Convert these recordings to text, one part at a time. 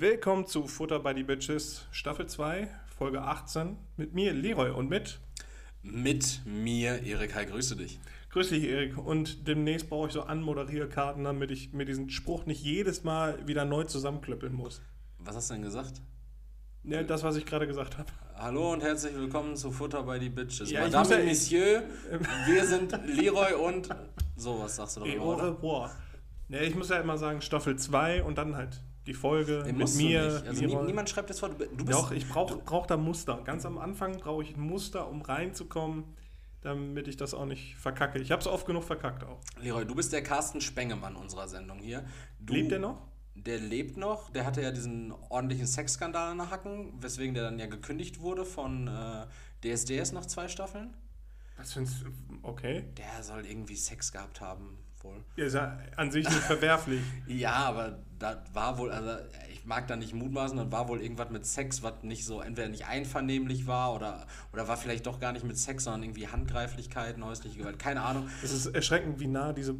Willkommen zu Futter by the Bitches, Staffel 2, Folge 18. Mit mir, Leroy, und mit. Mit mir, Erik. Hi, grüße dich. Grüß dich, Erik. Und demnächst brauche ich so Anmoderierkarten, damit ich mir diesen Spruch nicht jedes Mal wieder neu zusammenklöppeln muss. Was hast du denn gesagt? Ja, das, was ich gerade gesagt habe. Hallo und herzlich willkommen zu Futter by the Bitches. Ja, Madame ja- Monsieur, wir sind Leroy und sowas sagst du doch immer, oder? Ja, ich muss ja immer sagen Staffel 2 und dann halt die Folge Nee, mit mir. Also nie, niemand schreibt das vor. Du du bist, Doch, ich brauche brauch da Muster. Ganz am Anfang brauche ich ein Muster, um reinzukommen, damit ich das auch nicht verkacke. Ich habe es oft genug verkackt auch. Leroy, du bist der Carsten Spengemann unserer Sendung hier. Du, Lebt der noch? Der lebt noch. Der hatte ja diesen ordentlichen Sexskandal an der Hacken, weswegen der dann ja gekündigt wurde von äh, DSDS nach zwei Staffeln. Was findest du? Okay. Der soll irgendwie Sex gehabt haben, wohl. Ja, ist ja an sich nicht verwerflich. Ja, aber da war wohl, also ich mag da nicht mutmaßen, dann war wohl irgendwas mit Sex, was nicht so, entweder nicht einvernehmlich war oder, oder war vielleicht doch gar nicht mit Sex, sondern irgendwie Handgreiflichkeiten, häusliche Gewalt, keine Ahnung. Es ist erschreckend, wie nah diese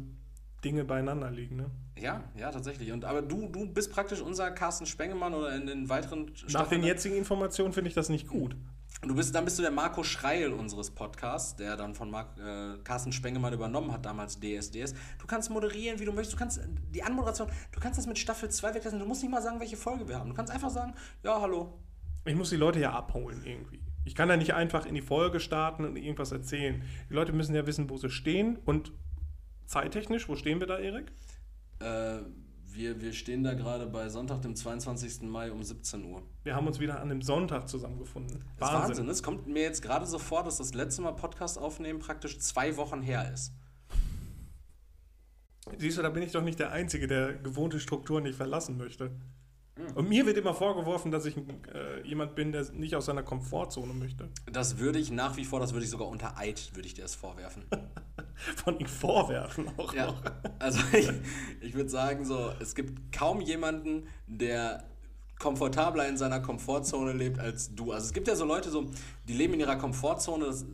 Dinge beieinander liegen. Ne? Ja, ja, tatsächlich. Und, aber du, du bist praktisch unser Carsten Spengemann oder in den weiteren Nach den jetzigen Informationen finde ich das nicht gut. Du bist, dann bist du der Marco Schreil unseres Podcasts, der dann von Mark, äh, Carsten Spengemann übernommen hat, damals DSDS. Du kannst moderieren, wie du möchtest. Du kannst äh, die Anmoderation, du kannst das mit Staffel 2 weglassen. Du musst nicht mal sagen, welche Folge wir haben. Du kannst einfach sagen, ja, hallo. Ich muss die Leute ja abholen irgendwie. Ich kann ja nicht einfach in die Folge starten und irgendwas erzählen. Die Leute müssen ja wissen, wo sie stehen und zeittechnisch, wo stehen wir da, Erik? Äh, wir, wir stehen da gerade bei Sonntag, dem 22. Mai um 17 Uhr. Wir haben uns wieder an dem Sonntag zusammengefunden. Das ist Wahnsinn. Es kommt mir jetzt gerade so vor, dass das letzte Mal Podcast aufnehmen praktisch zwei Wochen her ist. Siehst du, da bin ich doch nicht der Einzige, der gewohnte Strukturen nicht verlassen möchte. Hm. Und mir wird immer vorgeworfen, dass ich äh, jemand bin, der nicht aus seiner Komfortzone möchte. Das würde ich nach wie vor, das würde ich sogar unter Eid, würde ich dir das vorwerfen. Von ihm vorwerfen auch Ja, noch. also ich, ich würde sagen so, es gibt kaum jemanden, der komfortabler in seiner Komfortzone lebt als du. Also es gibt ja so Leute, so, die leben in ihrer Komfortzone. Das,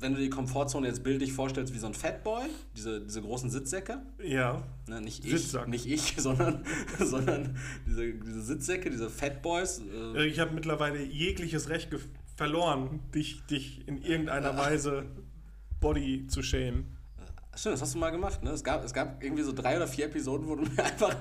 wenn du die Komfortzone jetzt bildlich vorstellst wie so ein Fatboy, diese, diese großen Sitzsäcke, Ja. ne, nicht ich, Sitzsack. nicht ich, sondern, sondern diese, diese Sitzsäcke, diese Fatboys. Äh, Ich habe mittlerweile jegliches Recht verloren, dich, dich in irgendeiner Weise Body zu schämen. Stimmt, das hast du mal gemacht, ne? Es gab, es gab irgendwie so drei oder vier Episoden, wo du mir einfach.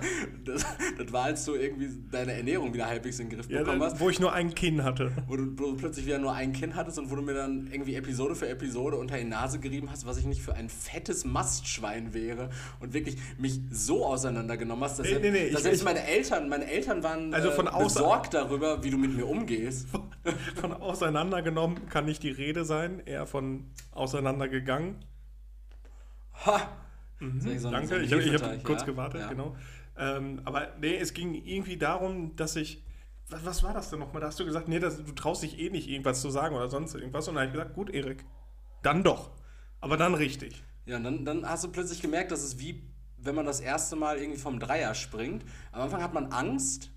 Das, das war, als du irgendwie deine Ernährung wieder halbwegs in den Griff Ja, bekommen hast. wo ich nur ein Kinn hatte. Wo du, wo du plötzlich wieder nur ein Kind hattest und wo du mir dann irgendwie Episode für Episode unter die Nase gerieben hast, was ich nicht für ein fettes Mastschwein wäre und wirklich mich so auseinandergenommen hast, dass, Nee, nee, nee, dass ich- selbst ich- meine Eltern, meine Eltern waren Also von äh, besorgt darüber, wie du mit mir umgehst. Von auseinandergenommen kann nicht die Rede sein, eher von auseinandergegangen. Ha! Ich so Danke, so ich habe hab kurz ja? gewartet, Ja. genau. Ähm, aber nee, es ging irgendwie darum, dass ich. Was, was war das denn nochmal? Da hast du gesagt, nee, das, du traust dich eh nicht, irgendwas zu sagen oder sonst irgendwas. Und dann habe ich gesagt, gut, Erik, dann doch. Aber dann richtig. Ja, und dann, dann hast du plötzlich gemerkt, dass es wie, wenn man das erste Mal irgendwie vom Dreier springt. Am Anfang hat man Angst,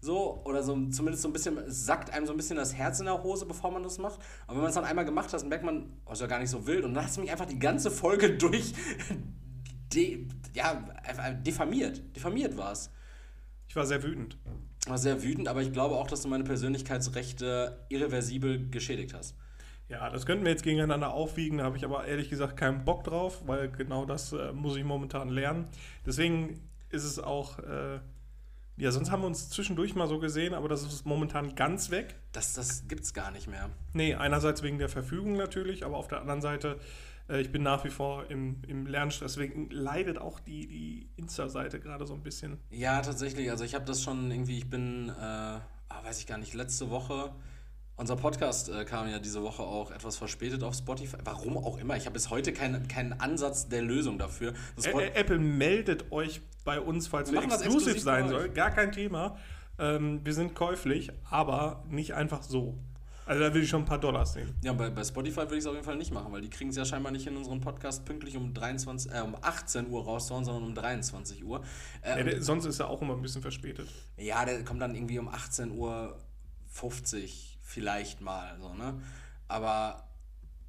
so, oder so zumindest so ein bisschen, es sackt einem so ein bisschen das Herz in der Hose, bevor man das macht. Aber wenn man es dann einmal gemacht hat, dann merkt man, oh, ist ja gar nicht so wild. Und dann hast du mich einfach die ganze Folge durch, de, ja, einfach diffamiert. Diffamiert war es. Ich war sehr wütend. War sehr wütend, aber ich glaube auch, dass du meine Persönlichkeitsrechte irreversibel geschädigt hast. Ja, das könnten wir jetzt gegeneinander aufwiegen, da habe ich aber ehrlich gesagt keinen Bock drauf, weil genau das äh, muss ich momentan lernen. Deswegen ist es auch, äh, ja, sonst haben wir uns zwischendurch mal so gesehen, aber das ist momentan ganz weg. Das, das gibt's gar nicht mehr. Nee, einerseits wegen der Verfügung natürlich, aber auf der anderen Seite, äh, ich bin nach wie vor im, im Lernstress, deswegen leidet auch die, die Insta-Seite gerade so ein bisschen. Ja, tatsächlich. Also ich habe das schon irgendwie, ich bin, äh, ah, weiß ich gar nicht, letzte Woche, unser Podcast äh, kam ja diese Woche auch etwas verspätet auf Spotify. Warum auch immer. Ich habe bis heute keinen keinen Ansatz der Lösung dafür. Ä Apple meldet euch bei uns, falls Wir wir, exklusiv sein soll. Gar kein Thema. Ähm, wir sind käuflich, aber nicht einfach so. Also da will ich schon ein paar Dollars sehen. ja, bei, bei Spotify würde ich es auf jeden Fall nicht machen, weil die kriegen es ja scheinbar nicht in unseren Podcast pünktlich um 23, äh, um 18 Uhr rauszuhauen, sondern um 23 Uhr. Äh, Ja, der, sonst ist er auch immer ein bisschen verspätet. Ja, der kommt dann irgendwie um 18.50 Uhr vielleicht mal, so, ne? Aber,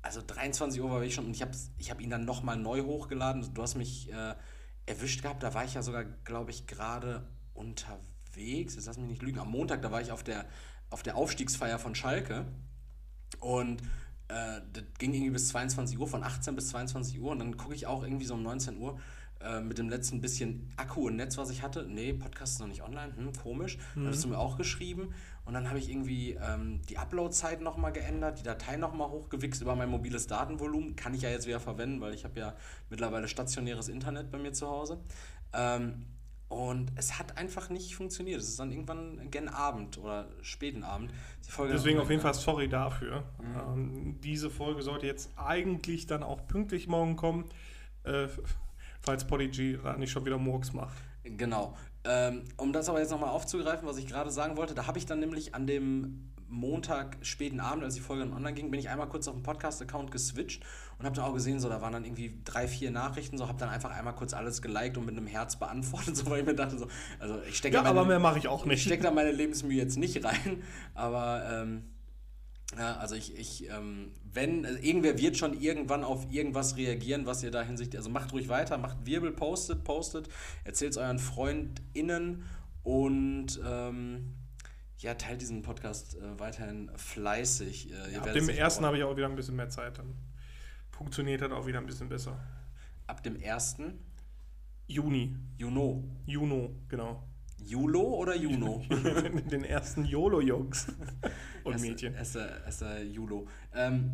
also 23 Uhr war ich schon und ich habe ich hab ihn dann nochmal neu hochgeladen. Du hast mich äh, erwischt gehabt, da war ich ja sogar, glaube ich, gerade unterwegs. Jetzt lass mich nicht lügen, am Montag, da war ich auf der, auf der Aufstiegsfeier von Schalke. Und äh, das ging irgendwie bis 22 Uhr, von 18 bis 22 Uhr. Und dann gucke ich auch irgendwie so um 19 Uhr äh, mit dem letzten bisschen Akku und Netz, was ich hatte. Nee, Podcast ist noch nicht online, hm, komisch. Mhm. Dann hast du mir auch geschrieben und dann habe ich irgendwie ähm, die Upload-Zeit nochmal geändert, die Datei nochmal hochgewichst über mein mobiles Datenvolumen. Kann ich ja jetzt wieder verwenden, weil ich habe ja mittlerweile stationäres Internet bei mir zu Hause. Ähm, und es hat einfach nicht funktioniert. Es ist dann irgendwann gen Abend oder späten Abend. Deswegen auf jeden Fall sorry dafür. Mhm. Ähm, diese Folge sollte jetzt eigentlich dann auch pünktlich morgen kommen, äh, falls Podigy da nicht schon wieder Murks macht. Genau. Ähm, um das aber jetzt nochmal aufzugreifen, was ich gerade sagen wollte, da habe ich dann nämlich an dem Montag späten Abend, als die Folge dann online ging, bin ich einmal kurz auf den Podcast-Account geswitcht und habe dann auch gesehen, so da waren dann irgendwie drei, vier Nachrichten, so habe dann einfach einmal kurz alles geliked und mit einem Herz beantwortet, so weil ich mir dachte, so, also ich stecke ja, da meine, aber mehr mache ich auch nicht. Ich stecke da meine Lebensmühe jetzt nicht rein, aber ähm, ja, also ich, ich ähm, wenn, also irgendwer wird schon irgendwann auf irgendwas reagieren, was ihr da hinsichtlich, also macht ruhig weiter, macht Wirbel, postet, postet, erzählt es euren FreundInnen und ähm, ja, teilt diesen Podcast äh, weiterhin fleißig. Äh, ja, ab dem ersten habe ich auch wieder ein bisschen mehr Zeit. Dann funktioniert das auch wieder ein bisschen besser. Ab dem ersten? Juni. Juno. Juno, genau. Julo oder Juno? Den ersten YOLO-Jungs und erste, Mädchen. Erster, erster Julo. Ähm,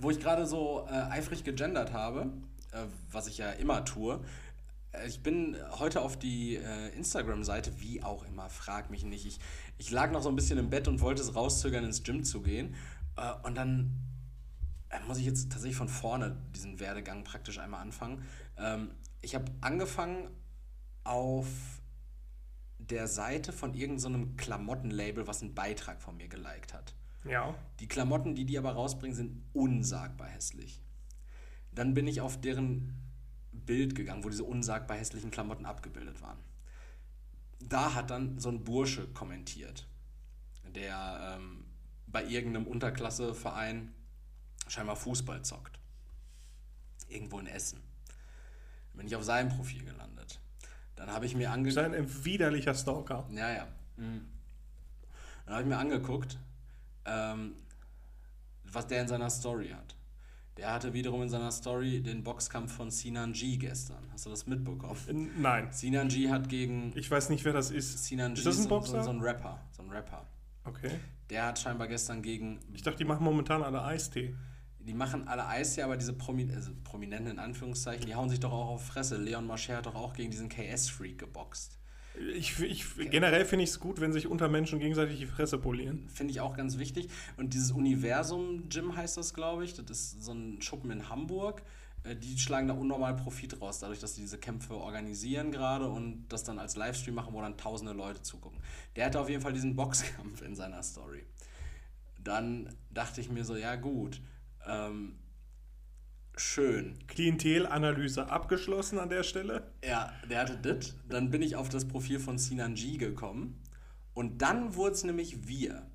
wo ich gerade so äh, eifrig gegendert habe, äh, was ich ja immer tue, äh, ich bin heute auf die äh, Instagram-Seite, wie auch immer, frag mich nicht. Ich, ich lag noch so ein bisschen im Bett und wollte es rauszögern, ins Gym zu gehen. Äh, und dann äh, muss ich jetzt tatsächlich von vorne diesen Werdegang praktisch einmal anfangen. Ähm, ich habe angefangen auf der Seite von irgendeinem so Klamottenlabel, was einen Beitrag von mir geliked hat. Ja. Die Klamotten, die die aber rausbringen, sind unsagbar hässlich. Dann bin ich auf deren Bild gegangen, wo diese unsagbar hässlichen Klamotten abgebildet waren. Da hat dann so ein Bursche kommentiert, der ähm, bei irgendeinem Unterklasseverein scheinbar Fußball zockt. Irgendwo in Essen. Dann bin ich auf seinem Profil gelandet. Dann habe ich mir angeguckt. Ein widerlicher Stalker. Ja, ja. Mhm. Dann habe ich mir angeguckt, ähm, was der in seiner Story hat. Der hatte wiederum in seiner Story den Boxkampf von Sinan G gestern. Hast du das mitbekommen? Nein. Sinan G hat gegen. Ich weiß nicht, wer das ist. Sinan G ist das ein Boxer? So, so, ein Rapper. So ein Rapper. Okay. Der hat scheinbar gestern gegen. Ich dachte, die machen momentan alle Eistee. Die machen alle Eistee, aber diese Promi also Prominenten in Anführungszeichen, die hauen sich doch auch auf Fresse. Leon Marcher hat doch auch gegen diesen KS-Freak geboxt. Ich, ich, generell finde ich es gut, wenn sich unter Menschen gegenseitig die Fresse polieren. Finde ich auch ganz wichtig. Und dieses Universum-Gym heißt das, glaube ich. Das ist so ein Schuppen in Hamburg. Äh, die schlagen da unnormal Profit raus, dadurch, dass sie diese Kämpfe organisieren gerade und das dann als Livestream machen, wo dann tausende Leute zugucken. Der hatte auf jeden Fall diesen Boxkampf in seiner Story. Dann dachte ich mir so, ja gut, ähm, schön. Klientelanalyse abgeschlossen an der Stelle. Ja, der hatte das. Dann bin ich auf das Profil von Sinan G gekommen. Und dann wurde es nämlich wir.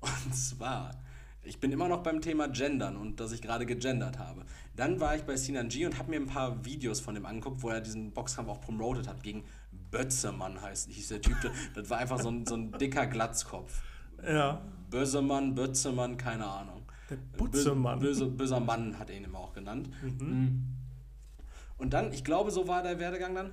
Und zwar, ich bin immer noch beim Thema Gendern und dass ich gerade gegendert habe. Dann war ich bei Sinan G und habe mir ein paar Videos von dem angeguckt, wo er diesen Boxkampf auch promotet hat. Gegen Bötzemann heißt, hieß der Typ. Das war einfach so ein, so ein dicker Glatzkopf. Ja. Bösemann, Bötzemann, keine Ahnung. Der Butzemann. Böse, böser Mann hat er ihn immer auch genannt. Mhm. mhm. Und dann, ich glaube, so war der Werdegang dann,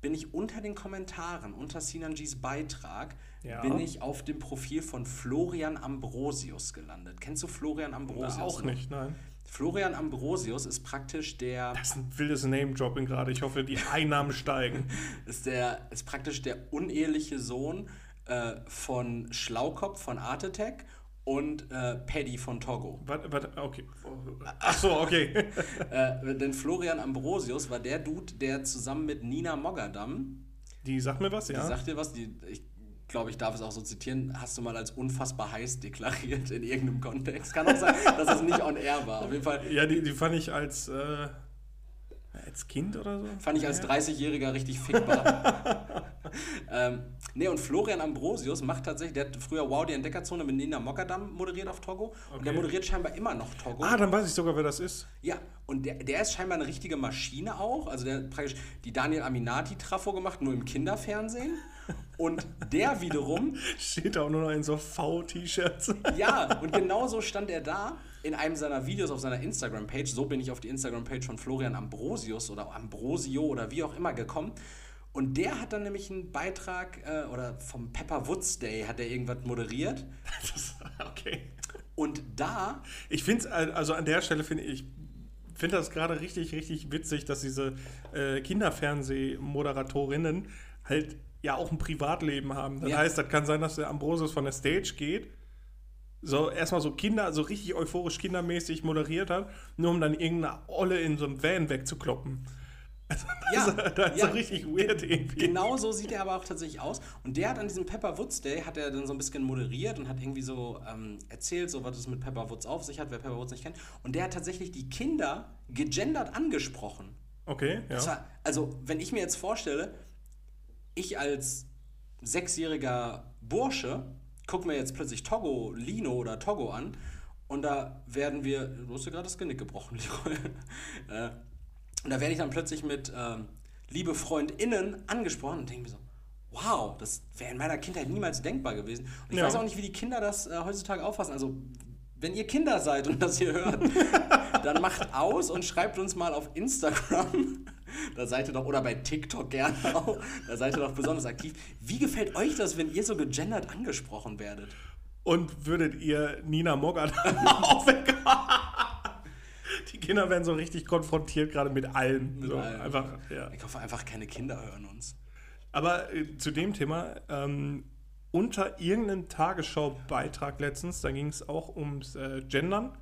bin ich unter den Kommentaren, unter Sinanjis Beitrag, ja. bin ich auf dem Profil von Florian Ambrosius gelandet. Kennst du Florian Ambrosius? Na, auch nicht, nein. Florian Ambrosius ist praktisch der. Das ist ein wildes Name-Dropping gerade. Ich hoffe, die Einnahmen steigen. Ist, der, ist praktisch der uneheliche Sohn äh, von Schlaukopf von Art Attack und äh, Paddy von Togo. Warte, warte, okay. Ach so, okay. äh, denn Florian Ambrosius war der Dude, der zusammen mit Nina Mogadam. Die sagt mir was, ja. Die sagt dir was, die, ich glaube, ich darf es auch so zitieren, hast du mal als unfassbar heiß deklariert in irgendeinem Kontext. Kann auch sein, dass das nicht on air war. Auf jeden Fall. Ja, die, die fand ich als. Äh als Kind oder so? Fand ich als 30-Jähriger richtig fickbar. ähm, ne, und Florian Ambrosius macht tatsächlich, der hat früher Wow, die Entdeckerzone mit Nina Mockerdam moderiert auf Togo. Okay. Und der moderiert scheinbar immer noch Togo. Ah, dann weiß ich sogar, wer das ist. Ja, und der, der ist scheinbar eine richtige Maschine auch. Also der hat praktisch die Daniel Aminati-Trafo gemacht, nur im Kinderfernsehen. Und der wiederum. Steht auch nur noch in so V-T-Shirts. Ja, und genauso stand er da in einem seiner Videos auf seiner Instagram-Page. So bin ich auf die Instagram-Page von Florian Ambrosius oder Ambrosio oder wie auch immer gekommen. Und der hat dann nämlich einen Beitrag, äh, oder vom Pepper Woods Day hat er irgendwas moderiert. okay. Und da. Ich finde es, also an der Stelle finde ich, finde das gerade richtig, richtig witzig, dass diese äh, Kinderfernsehmoderatorinnen halt ja auch ein Privatleben haben. Das Ja. heißt, das kann sein, dass der Ambrosius von der Stage geht, so erstmal so Kinder, so richtig euphorisch kindermäßig moderiert hat, nur um dann irgendeine Olle in so einem Van wegzukloppen. Also, das, Ja, ist, das ist ja. so richtig weird irgendwie. Genau so sieht er aber auch tatsächlich aus. Und der hat an diesem Pepper Woods Day, hat er dann so ein bisschen moderiert und hat irgendwie so ähm, erzählt, so was es mit Pepper Woods auf sich hat, wer Pepper Woods nicht kennt. Und der hat tatsächlich die Kinder gegendert angesprochen. Okay, ja. Das war, also, wenn ich mir jetzt vorstelle, ich als sechsjähriger Bursche gucke mir jetzt plötzlich Togo, Lino oder Togo an und da werden wir, du hast dir gerade das Genick gebrochen, Leroy. Und da werde ich dann plötzlich mit ähm, liebe FreundInnen angesprochen und denke mir so, wow, das wäre in meiner Kindheit niemals denkbar gewesen. Und ich Ja. weiß auch nicht, wie die Kinder das äh, heutzutage auffassen. Also, wenn ihr Kinder seid und das hier hört, dann macht aus und schreibt uns mal auf Instagram. Da seid ihr doch, oder bei TikTok gerne auch, da seid ihr doch besonders aktiv. Wie gefällt euch das, wenn ihr so gegendert angesprochen werdet? Und würdet ihr Nina Mogart aufwecken? Die Kinder werden so richtig konfrontiert, gerade mit allem. so, allem. Einfach, ja. Ich hoffe einfach, keine Kinder hören uns. Aber äh, zu dem Thema, ähm, unter irgendeinem Tagesschau-Beitrag letztens, da ging es auch ums äh, Gendern.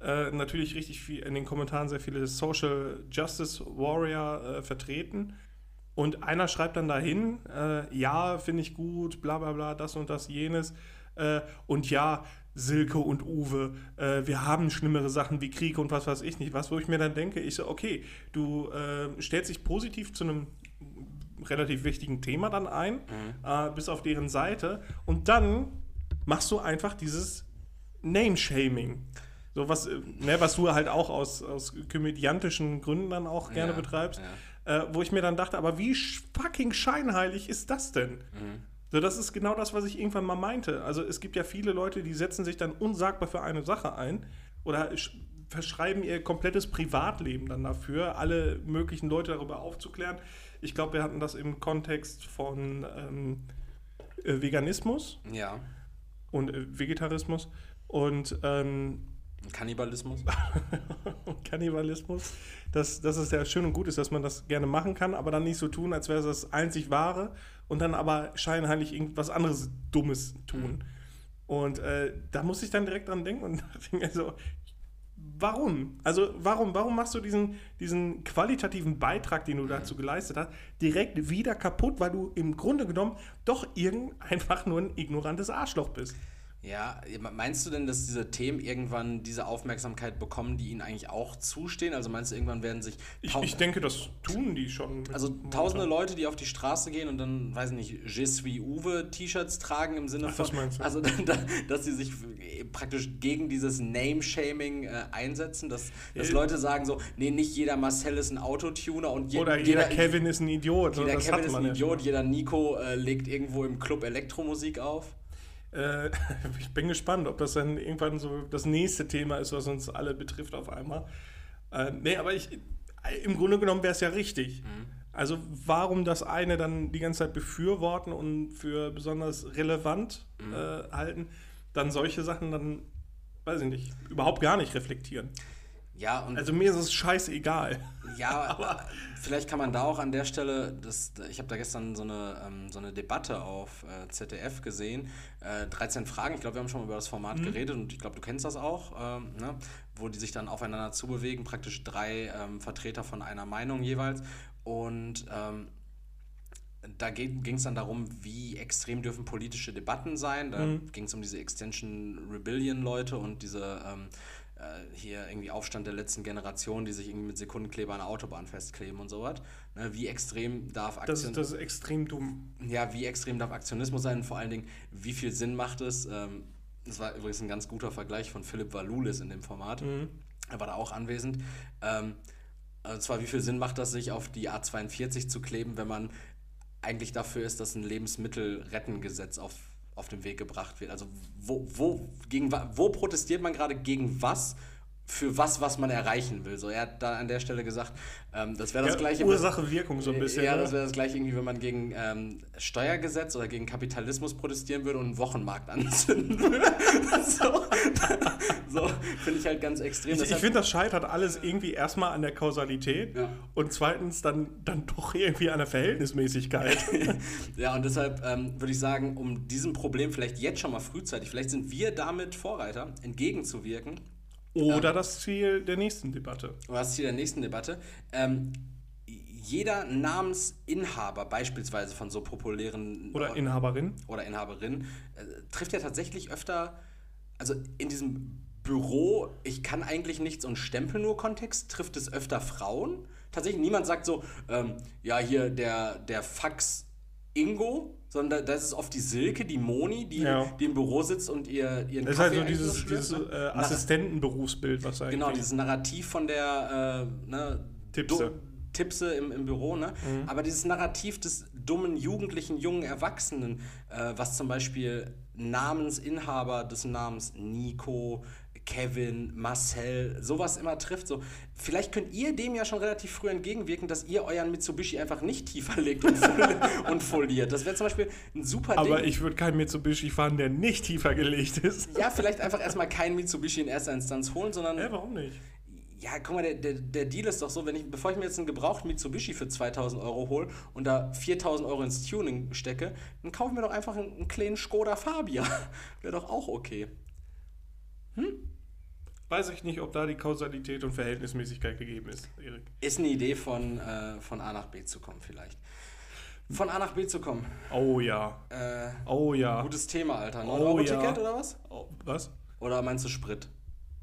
Äh, natürlich richtig viel in den Kommentaren sehr viele Social Justice Warrior äh, vertreten. Und einer schreibt dann dahin, äh, ja, finde ich gut, bla bla bla, das und das, jenes. Äh, und ja, Silke und Uwe, äh, wir haben schlimmere Sachen wie Krieg und was weiß ich nicht. Was, wo ich mir dann denke, ich so, okay, du äh, stellst dich positiv zu einem relativ wichtigen Thema dann ein, äh, bis auf deren Seite. Und dann machst du einfach dieses Name-Shaming. So was, äh, ne, was du halt auch aus, aus komödiantischen Gründen dann auch gerne Ja, betreibst. Äh, wo ich mir dann dachte, aber wie fucking scheinheilig ist das denn? So, das ist genau das, was ich irgendwann mal meinte. Also es gibt ja viele Leute, die setzen sich dann unsagbar für eine Sache ein oder sch- verschreiben ihr komplettes Privatleben dann dafür, alle möglichen Leute darüber aufzuklären. Ich glaube, wir hatten das im Kontext von ähm, äh, Veganismus Ja. und äh, Vegetarismus und ähm, Kannibalismus? Kannibalismus, dass, dass es ja schön und gut ist, dass man das gerne machen kann, aber dann nicht so tun, als wäre es das einzig Wahre und dann aber scheinheilig irgendwas anderes Dummes tun. Und äh, da muss ich dann direkt dran denken und denke mir so, warum? Also warum, warum machst du diesen, diesen qualitativen Beitrag, den du dazu geleistet hast, direkt wieder kaputt, weil du im Grunde genommen doch irgend einfach nur ein ignorantes Arschloch bist? Ja, meinst du denn, dass diese Themen irgendwann diese Aufmerksamkeit bekommen, die ihnen eigentlich auch zustehen? Also meinst du, irgendwann werden sich Ich, ich denke, das tun die schon. also tausende Leute, die auf die Straße gehen und dann, weiß ich nicht, Je suis Uwe T-Shirts tragen im Sinne Ach, von, das meinst du. also da, dass sie sich praktisch gegen dieses Name-Shaming äh, einsetzen, dass, dass Äh. Leute sagen so, nee, nicht jeder Marcel ist ein Autotuner und je, Oder jeder, Kevin ist ein Idiot. jeder Kevin ist ein Idiot, jeder Nico äh, legt irgendwo im Club Elektromusik auf. Äh, ich bin gespannt, ob das dann irgendwann so das nächste Thema ist, was uns alle betrifft auf einmal. Äh, nee, aber ich, im Grunde genommen wäre es ja richtig. Also warum das eine dann die ganze Zeit befürworten und für besonders relevant äh, halten, dann solche Sachen dann, weiß ich nicht, überhaupt gar nicht reflektieren. Ja, und Also mir ist es scheißegal. Ja, aber vielleicht kann man da auch an der Stelle, das, ich habe da gestern so eine, ähm, so eine Debatte auf äh, ZDF gesehen, äh, 13 Fragen, ich glaube, wir haben schon mal über das Format geredet und ich glaube, du kennst das auch, ähm, ne? wo die sich dann aufeinander zubewegen, praktisch drei ähm, Vertreter von einer Meinung jeweils und ähm, da ging es dann darum, wie extrem dürfen politische Debatten sein. Da ging es um diese Extension Rebellion-Leute und diese ähm, äh, hier irgendwie Aufstand der letzten Generation, die sich irgendwie mit Sekundenkleber an der Autobahn festkleben und sowas. Ne, wie extrem darf Das Aktion ist, das ist extrem dumm. ja, wie extrem darf Aktionismus sein und vor allen Dingen, wie viel Sinn macht es? Ähm, das war übrigens ein ganz guter Vergleich von Philipp Valulis in dem Format. Er war da auch anwesend. Ähm, und zwar, wie viel Sinn macht das, sich auf die A42 zu kleben, wenn man eigentlich dafür ist, dass ein Lebensmittelrettengesetz auf, auf den Weg gebracht wird. Also wo, wo, gegen, wo protestiert man gerade gegen was? Für was, was man erreichen will. So, er hat da an der Stelle gesagt, ähm, das wäre das Ja, gleiche. Ursache, Wirkung so ein bisschen, Ja, ne? das wäre das gleiche irgendwie, wenn man gegen ähm, Steuergesetz oder gegen Kapitalismus protestieren würde und einen Wochenmarkt anzünden würde. so, so finde ich halt ganz extrem. Ich, ich finde, das scheitert alles irgendwie erstmal an der Kausalität Ja. und zweitens dann, dann doch irgendwie an der Verhältnismäßigkeit. Ja, und deshalb ähm, würde ich sagen, um diesem Problem vielleicht jetzt schon mal frühzeitig, vielleicht sind wir damit Vorreiter, entgegenzuwirken, Oder das Ziel der nächsten Debatte. oder das Ziel der nächsten Debatte, ähm, jeder Namensinhaber beispielsweise von so populären Oder Inhaberin. oder Inhaberin äh, trifft ja tatsächlich öfter, also in diesem Büro, ich kann eigentlich nichts und stempel nur Kontext, trifft es öfter Frauen. Tatsächlich, niemand sagt so, ähm, ja, hier der, der Fax Ingo, sondern da- das ist oft die Silke, die Moni, die, Ja. die im Büro sitzt und ihr, ihren Das ist halt so dieses, dieses äh, Assistentenberufsbild, was eigentlich. Genau, dieses Narrativ von der äh, ne, Tipse. Tipse im, im Büro, ne? Mhm. Aber dieses Narrativ des dummen, jugendlichen, jungen Erwachsenen, äh, was zum Beispiel Namensinhaber des Namens Nico, Kevin, Marcel, sowas immer trifft. So, vielleicht könnt ihr dem ja schon relativ früh entgegenwirken, dass ihr euren Mitsubishi einfach nicht tiefer legt und, und foliert. Das wäre zum Beispiel ein super Aber Ding. ich würde keinen Mitsubishi fahren, der nicht tiefer gelegt ist. ja, vielleicht einfach erstmal kein Mitsubishi in erster Instanz holen, sondern Hä, warum nicht? Ja, guck mal, der, der, der Deal ist doch so, wenn ich, bevor ich mir jetzt einen gebrauchten Mitsubishi für 2000 Euro hole und da 4000 Euro ins Tuning stecke, dann kaufe ich mir doch einfach einen, einen kleinen Skoda Fabia. Wäre doch auch okay. Weiß ich nicht, ob da die Kausalität und Verhältnismäßigkeit gegeben ist, Erik. Ist eine Idee von, äh, von A nach B zu kommen, vielleicht. Von A nach B zu kommen. Oh ja. Äh, Oh ja. gutes Thema, Alter. Oh 9-Euro-Ticket ja. oder was? Oh, was? Oder meinst du Sprit?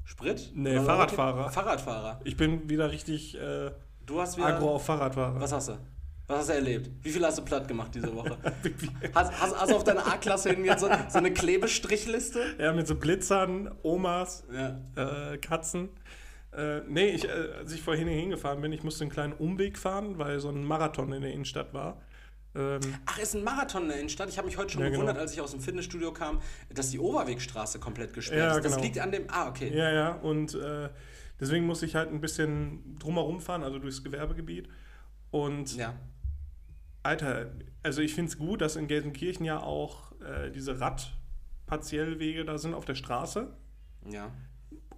Sprit? Nee, 9-Euro-Ticket? Fahrradfahrer. Fahrradfahrer. Ich bin wieder richtig äh, Du hast wieder. aggro auf Fahrradfahrer. Was hast du? Was hast du erlebt? Wie viel hast du platt gemacht diese Woche? hast, hast, hast du auf deiner A-Klasse hin jetzt so, so eine Klebestrichliste? Ja, mit so Blitzern, Omas, Ja. äh, Katzen. Äh, nee, ich, äh, als ich vorhin hier hingefahren bin, ich musste einen kleinen Umweg fahren, weil so ein Marathon in der Innenstadt war. Ähm, Ach, ist ein Marathon in der Innenstadt. Ich habe mich heute schon Ja, genau. gewundert, als ich aus dem Fitnessstudio kam, dass die Overwegstraße komplett gesperrt Ja, ist. Das genau. liegt an dem. Ah, okay. ja, ja, und äh, deswegen musste ich halt ein bisschen drumherum fahren, also durchs Gewerbegebiet. Und Ja. Alter, also ich finde es gut, dass in Gelsenkirchen ja auch äh, diese Radpartiellwege da sind auf der Straße. ja.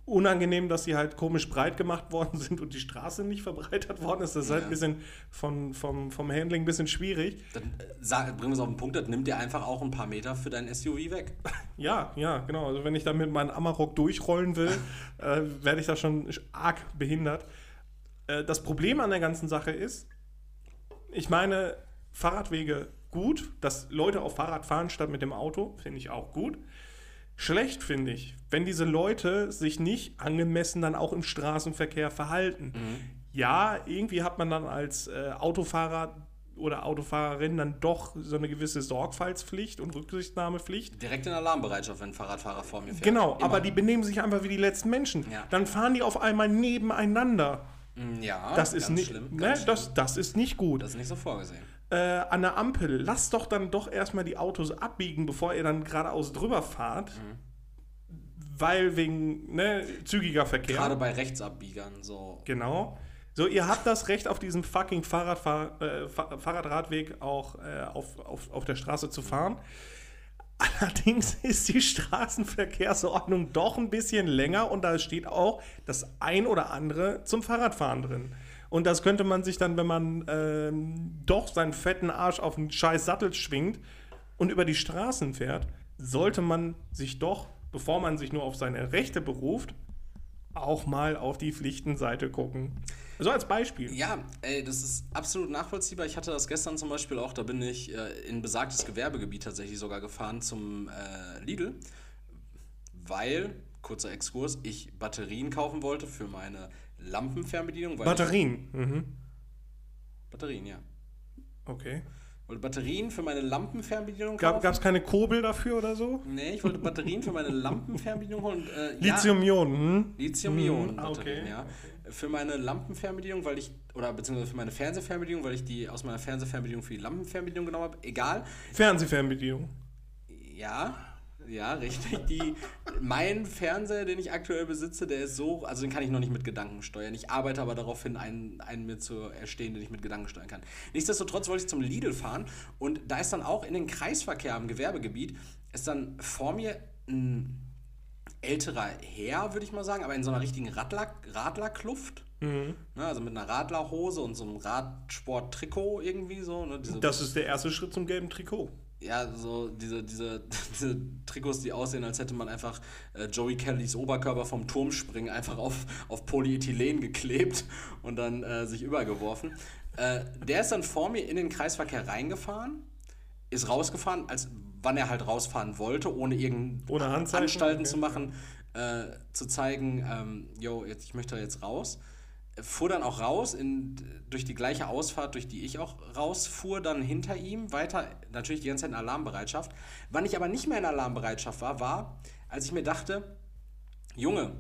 Unangenehm, dass sie halt komisch breit gemacht worden sind und die Straße nicht verbreitert worden ist. Das ist halt Ja. ein bisschen von, vom, vom Handling ein bisschen schwierig. Dann äh, sag, bringen wir es auf den Punkt, das nimmt dir einfach auch ein paar Meter für dein SUV weg. Ja, ja, genau. Also wenn ich da mit meinem Amarok durchrollen will, äh, werde ich da schon arg behindert. Äh, das Problem an der ganzen Sache ist, ich meine, Fahrradwege gut, dass Leute auf Fahrrad fahren statt mit dem Auto, finde ich auch gut. Schlecht finde ich, wenn diese Leute sich nicht angemessen dann auch im Straßenverkehr verhalten. Ja, irgendwie hat man dann als äh, Autofahrer oder Autofahrerin dann doch so eine gewisse Sorgfaltspflicht und Rücksichtnahmepflicht. Direkt in Alarmbereitschaft, wenn ein Fahrradfahrer vor mir fährt. Genau, Immer. aber die benehmen sich einfach wie die letzten Menschen. Ja. Dann fahren die auf einmal nebeneinander. Mm, Ja, Das ist nicht, schlimm. ne, das, das ist nicht gut. das ist nicht so vorgesehen. Äh, an der Ampel, lasst doch dann doch erstmal die Autos abbiegen, bevor ihr dann geradeaus drüber fahrt. Mhm. Weil wegen ne, zügiger Verkehr. Gerade bei Rechtsabbiegern so. Genau. So, ihr habt das Recht, auf diesem fucking Fahrradfahr äh, Fa- Fahrradradweg auch äh, auf, auf, auf der Straße zu fahren. Allerdings ist die Straßenverkehrsordnung doch ein bisschen länger und da steht auch das ein oder andere zum Fahrradfahren drin. Und das könnte man sich dann, wenn man ähm, doch seinen fetten Arsch auf einen scheiß Sattel schwingt und über die Straßen fährt, sollte man sich doch, bevor man sich nur auf seine Rechte beruft, auch mal auf die Pflichtenseite gucken. So als Beispiel. Ja, ey, das ist absolut nachvollziehbar. Ich hatte das gestern zum Beispiel auch, da bin ich äh, in besagtes Gewerbegebiet tatsächlich sogar gefahren zum äh, Lidl, weil, kurzer Exkurs, ich Batterien kaufen wollte für meine Lampenfernbedienung. Batterien. Mhm. Ich, Batterien, ja. Okay. Wollte Batterien für meine Lampenfernbedienung Gab kaufen. es keine Kurbel dafür oder so? Nee, ich wollte Batterien für meine Lampenfernbedienung holen. Äh, ja, Lithium-Ionen. Hm? Lithium-Ionen Mhm, ah, okay. Ja. für meine Lampenfernbedienung, weil ich, oder beziehungsweise für meine Fernsehfernbedienung, weil ich die aus meiner Fernsehfernbedienung für die Lampenfernbedienung genommen habe. Egal. Fernsehfernbedienung. Ja, ja, richtig. Die, mein Fernseher, den ich aktuell besitze, der ist so, also den kann ich noch nicht mit Gedanken steuern. Ich arbeite aber darauf hin, einen, einen mir zu erstehen, den ich mit Gedanken steuern kann. Nichtsdestotrotz wollte ich zum Lidl fahren und da ist dann auch in den Kreisverkehr am Gewerbegebiet, ist dann vor mir ein älterer Herr, würde ich mal sagen, aber in so einer richtigen Radler, Radlerkluft. Mhm. Ne, also mit einer Radlerhose und so einem Radsport-Trikot irgendwie so. Ne, das ist der erste Schritt zum gelben Trikot. Ja, so diese, diese, diese Trikots, die aussehen, als hätte man einfach äh, Joey Kellys Oberkörper vom Turmspringen einfach auf, auf Polyethylen geklebt und dann äh, sich übergeworfen. Äh, der ist dann vor mir in den Kreisverkehr reingefahren, ist rausgefahren, als wann er halt rausfahren wollte, ohne irgendeine Anstalten okay. zu machen, äh, zu zeigen, ähm, yo, jetzt, ich möchte jetzt raus. Fuhr dann auch raus, in, durch die gleiche Ausfahrt, durch die ich auch rausfuhr, dann hinter ihm, weiter, natürlich die ganze Zeit in Alarmbereitschaft. Wann ich aber nicht mehr in Alarmbereitschaft war, war, als ich mir dachte, Junge,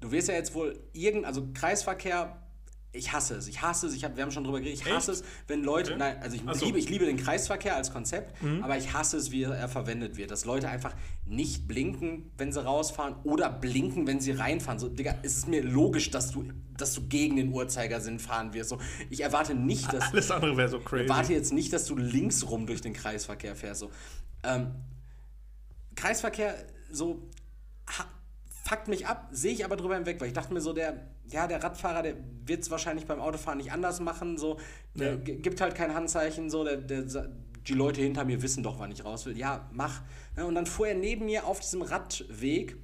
du wirst ja jetzt wohl irgend, also Kreisverkehr ich hasse es. Ich hasse es. Ich hab, wir haben schon drüber geredet. Ich hasse Echt? es, wenn Leute. Okay. Nein, also ich, so. liebe, ich liebe den Kreisverkehr als Konzept, mhm. aber ich hasse es, wie er verwendet wird. Dass Leute einfach nicht blinken, wenn sie rausfahren oder blinken, wenn sie reinfahren. So, Digga, ist es mir logisch, dass du, dass du gegen den Uhrzeigersinn fahren wirst. So, ich erwarte nicht, dass. Alles andere wäre so crazy. Ich erwarte jetzt nicht, dass du links rum durch den Kreisverkehr fährst. So. Ähm, Kreisverkehr, so. Ha, fuckt mich ab, sehe ich aber drüber hinweg, weil ich dachte mir so, der, ja, der Radfahrer, der wird es wahrscheinlich beim Autofahren nicht anders machen, so, der ja. gibt halt kein Handzeichen, so, der, der, die Leute hinter mir wissen doch, wann ich raus will. Ja, mach. Ja, und dann fuhr er neben mir auf diesem Radweg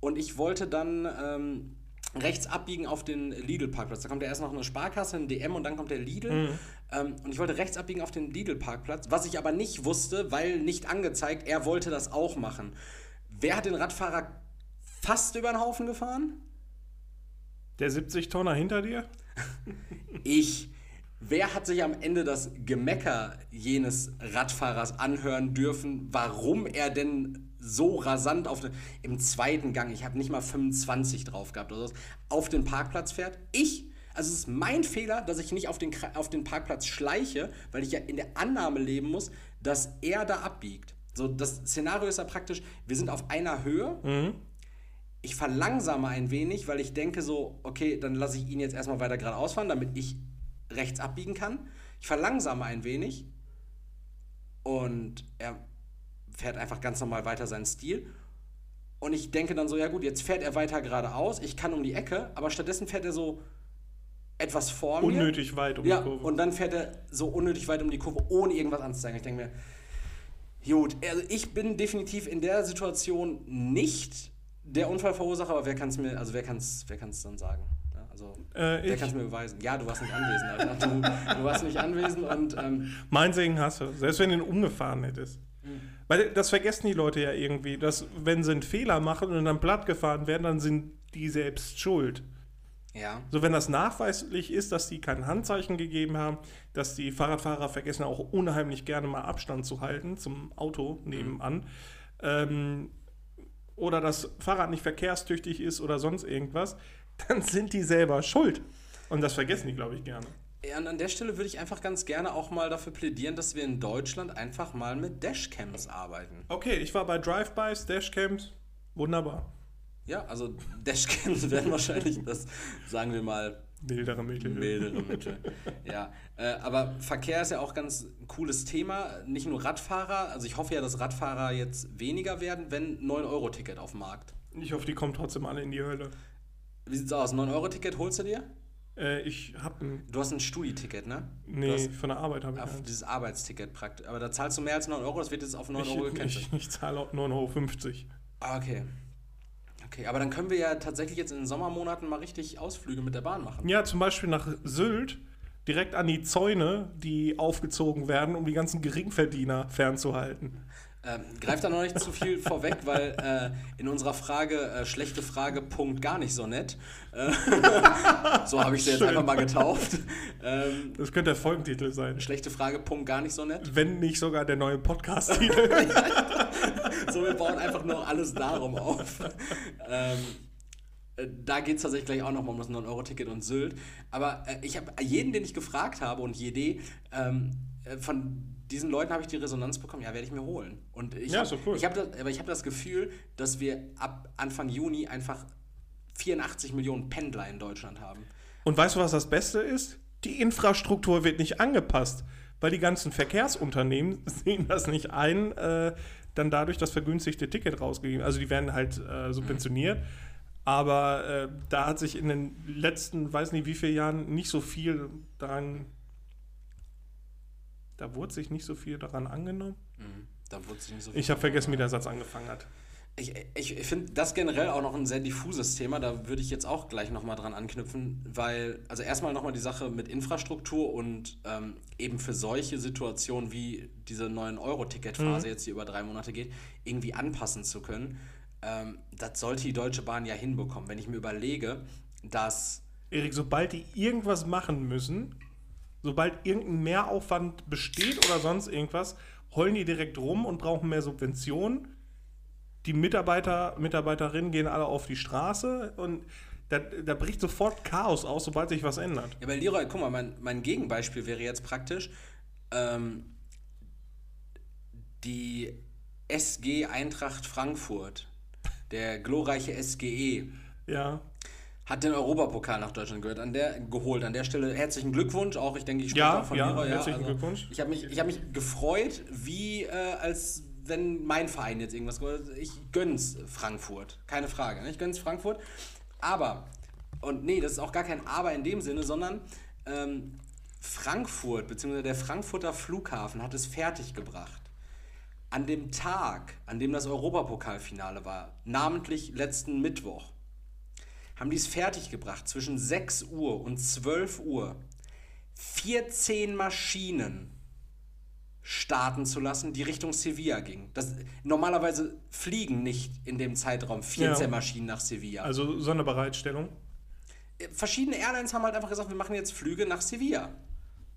und ich wollte dann ähm, rechts abbiegen auf den Lidl-Parkplatz. Da kommt ja erst noch eine Sparkasse, ein DM und dann kommt der Lidl. Mhm. Ähm, und ich wollte rechts abbiegen auf den Lidl-Parkplatz, was ich aber nicht wusste, weil nicht angezeigt, er wollte das auch machen. Wer hat den Radfahrer fast über den Haufen gefahren? Der 70-Tonner hinter dir? ich. Wer hat sich am Ende das Gemecker jenes Radfahrers anhören dürfen, warum er denn so rasant auf den, im zweiten Gang, ich habe nicht mal 25 drauf gehabt oder so, auf den Parkplatz fährt? Ich? Also es ist mein Fehler, dass ich nicht auf den, auf den Parkplatz schleiche, weil ich ja in der Annahme leben muss, dass er da abbiegt. So, das Szenario ist ja praktisch, wir sind auf einer Höhe, mhm ich verlangsame ein wenig, weil ich denke so, okay, dann lasse ich ihn jetzt erstmal weiter geradeaus fahren, damit ich rechts abbiegen kann. Ich verlangsame ein wenig und er fährt einfach ganz normal weiter seinen Stil. Und ich denke dann so, ja gut, jetzt fährt er weiter geradeaus, ich kann um die Ecke, aber stattdessen fährt er so etwas vor mir. Unnötig weit um ja, die Kurve. Und dann fährt er so unnötig weit um die Kurve, ohne irgendwas anzuzeigen. Ich denke mir, gut, also ich bin definitiv in der Situation nicht der Unfallverursacher, aber wer kann es mir, also wer kann es wer kann's dann sagen? Ja, also äh, wer kann es mir beweisen? Ja, du warst nicht anwesend, Alter. Du, du warst nicht anwesend und. Ähm, mein Segen hast du, selbst wenn du ihn umgefahren hättest. Mhm. Weil das vergessen die Leute ja irgendwie, dass wenn sie einen Fehler machen und dann platt gefahren werden, dann sind die selbst schuld. Ja. So, wenn das nachweislich ist, dass die kein Handzeichen gegeben haben, dass die Fahrradfahrer vergessen auch unheimlich gerne mal Abstand zu halten zum Auto nebenan, mhm. ähm, oder das Fahrrad nicht verkehrstüchtig ist oder sonst irgendwas, dann sind die selber schuld. Und das vergessen die, glaube ich, gerne. Ja, und an der Stelle würde ich einfach ganz gerne auch mal dafür plädieren, dass wir in Deutschland einfach mal mit Dashcams arbeiten. Okay, ich war bei Drive-Bys, Dashcams, wunderbar. Ja, also Dashcams werden wahrscheinlich das, sagen wir mal, Mildere Mittel. Mildere Mittel. ja. Äh, aber Verkehr ist ja auch ganz ein cooles Thema. Nicht nur Radfahrer. Also ich hoffe ja, dass Radfahrer jetzt weniger werden, wenn 9-Euro-Ticket auf dem Markt. Ich hoffe, die kommen trotzdem alle in die Hölle. Wie sieht's aus? 9-Euro-Ticket holst du dir? Äh, ich hab ein. Du hast ein Studi-Ticket, ne? Nee, hast, von der Arbeit habe ich. Auf dieses Arbeitsticket praktisch. Aber da zahlst du mehr als 9 Euro, das wird jetzt auf 9 ich, Euro gekennzeichnet. Ich, ich zahle 9,50 Euro. Ah, okay. Okay, aber dann können wir ja tatsächlich jetzt in den Sommermonaten mal richtig Ausflüge mit der Bahn machen. Ja, zum Beispiel nach Sylt, direkt an die Zäune, die aufgezogen werden, um die ganzen Geringverdiener fernzuhalten. Ähm, greift da noch nicht zu viel vorweg, weil äh, in unserer Frage, äh, schlechte Frage, Punkt gar nicht so nett. Äh, so habe ich sie jetzt einfach mal getauft. Ähm, das könnte der Folgentitel sein. Schlechte Frage, Punkt gar nicht so nett. Wenn nicht sogar der neue Podcast-Titel. so, wir bauen einfach nur alles darum auf. Ähm, Äh, Da geht es tatsächlich gleich auch nochmal um das 9-Euro-Ticket und Sylt. Aber äh, ich habe jeden, den ich gefragt habe und jede, ähm, äh, von diesen Leuten habe ich die Resonanz bekommen, ja, werde ich mir holen. Und ich Ja, hab, ist doch cool. ich hab das, aber ich habe das Gefühl, dass wir ab Anfang Juni einfach 84 Millionen Pendler in Deutschland haben. Und weißt du, was das Beste ist? Die Infrastruktur wird nicht angepasst, weil die ganzen Verkehrsunternehmen sehen das nicht ein, äh, dann dadurch das vergünstigte Ticket rausgegeben. Also die werden halt äh, subventioniert. Aber äh, da hat sich in den letzten, weiß nicht wie vielen Jahren, nicht so viel daran. Da wurde sich nicht so viel daran angenommen. Da wurde sich nicht so viel Ich habe vergessen, wie der Satz angefangen hat. Ich, ich, ich finde das generell auch noch ein sehr diffuses Thema. Da würde ich jetzt auch gleich nochmal dran anknüpfen, weil, also erstmal nochmal die Sache mit Infrastruktur und ähm, eben für solche Situationen wie diese 9-Euro-Ticket-Phase jetzt, die über drei Monate geht, irgendwie anpassen zu können. Ähm, das sollte die Deutsche Bahn ja hinbekommen. Wenn ich mir überlege, dass Erik, sobald die irgendwas machen müssen, sobald irgendein Mehraufwand besteht oder sonst irgendwas, heulen die direkt rum und brauchen mehr Subventionen. Die Mitarbeiter, Mitarbeiterinnen gehen alle auf die Straße und da, da bricht sofort Chaos aus, sobald sich was ändert. Ja, bei Leroy, guck mal, mein, mein Gegenbeispiel wäre jetzt praktisch ähm, die SG Eintracht Frankfurt, der glorreiche SGE, Ja. hat den Europapokal nach Deutschland gehört, an der, geholt. An der Stelle herzlichen Glückwunsch, auch ich denke, ich Ja, spreche auch von ja, Leroy. herzlichen Glückwunsch. Ich habe mich, ich hab mich gefreut, wie äh, als wenn mein Verein jetzt irgendwas geholt hat. Ich gönn's Frankfurt, keine Frage. Ne? Ich gönn's Frankfurt. Aber, und nee, das ist auch gar kein Aber in dem Sinne, sondern ähm, Frankfurt, beziehungsweise der Frankfurter Flughafen hat es fertiggebracht. An dem Tag, an dem das Europapokalfinale war, namentlich letzten Mittwoch, haben die es fertiggebracht, zwischen 6 Uhr und 12 Uhr 14 Maschinen starten zu lassen, die Richtung Sevilla ging. Das, normalerweise fliegen nicht in dem Zeitraum 14 Ja. Maschinen nach Sevilla. Also Sonderbereitstellung. Verschiedene Airlines haben halt einfach gesagt, wir machen jetzt Flüge nach Sevilla.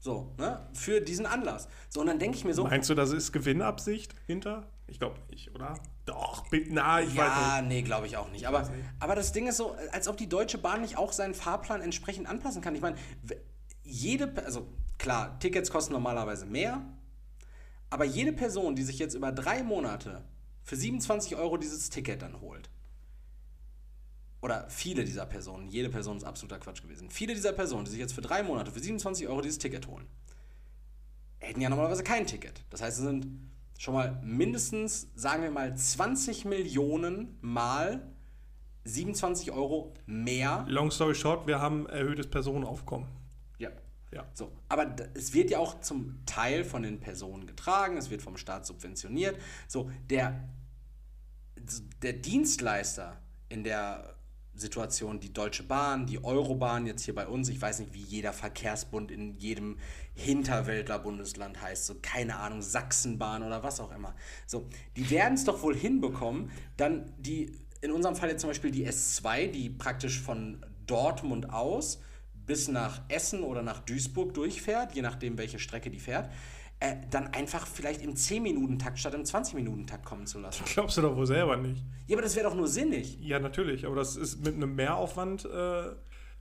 So, ne? Für diesen Anlass. So, und dann denke ich mir so, Meinst du, das ist Gewinnabsicht hinter? Ich glaube nicht, oder? Doch, na, ich weiß Ja, nicht. nee, glaube ich auch nicht. Aber, aber das Ding ist so, als ob die Deutsche Bahn nicht auch seinen Fahrplan entsprechend anpassen kann. Ich meine, jede, also klar, Tickets kosten normalerweise mehr, aber jede Person, die sich jetzt über drei Monate für 27 Euro dieses Ticket dann holt, oder viele dieser Personen, jede Person ist absoluter Quatsch gewesen, viele dieser Personen, die sich jetzt für drei Monate für 27 Euro dieses Ticket holen, hätten ja normalerweise kein Ticket. Das heißt, es sind schon mal mindestens, sagen wir mal, 20 Millionen mal 27 Euro mehr. Long story short, wir haben erhöhtes Personenaufkommen. Ja. Ja. So, aber es wird ja auch zum Teil von den Personen getragen, es wird vom Staat subventioniert. So, der, der Dienstleister in der Situation, die Deutsche Bahn, die Eurobahn jetzt hier bei uns, ich weiß nicht, wie jeder Verkehrsbund in jedem Hinterwäldler-Bundesland heißt, so keine Ahnung, Sachsenbahn oder was auch immer. So, die werden es doch wohl hinbekommen, dann die, in unserem Fall jetzt zum Beispiel die S2, die praktisch von Dortmund aus bis nach Essen oder nach Duisburg durchfährt, je nachdem, welche Strecke die fährt, äh, dann einfach vielleicht im 10-Minuten-Takt statt im 20-Minuten-Takt kommen zu lassen. Glaubst du doch wohl selber nicht. Ja, aber das wäre doch nur sinnig. Ja, natürlich, aber das ist mit einem Mehraufwand äh,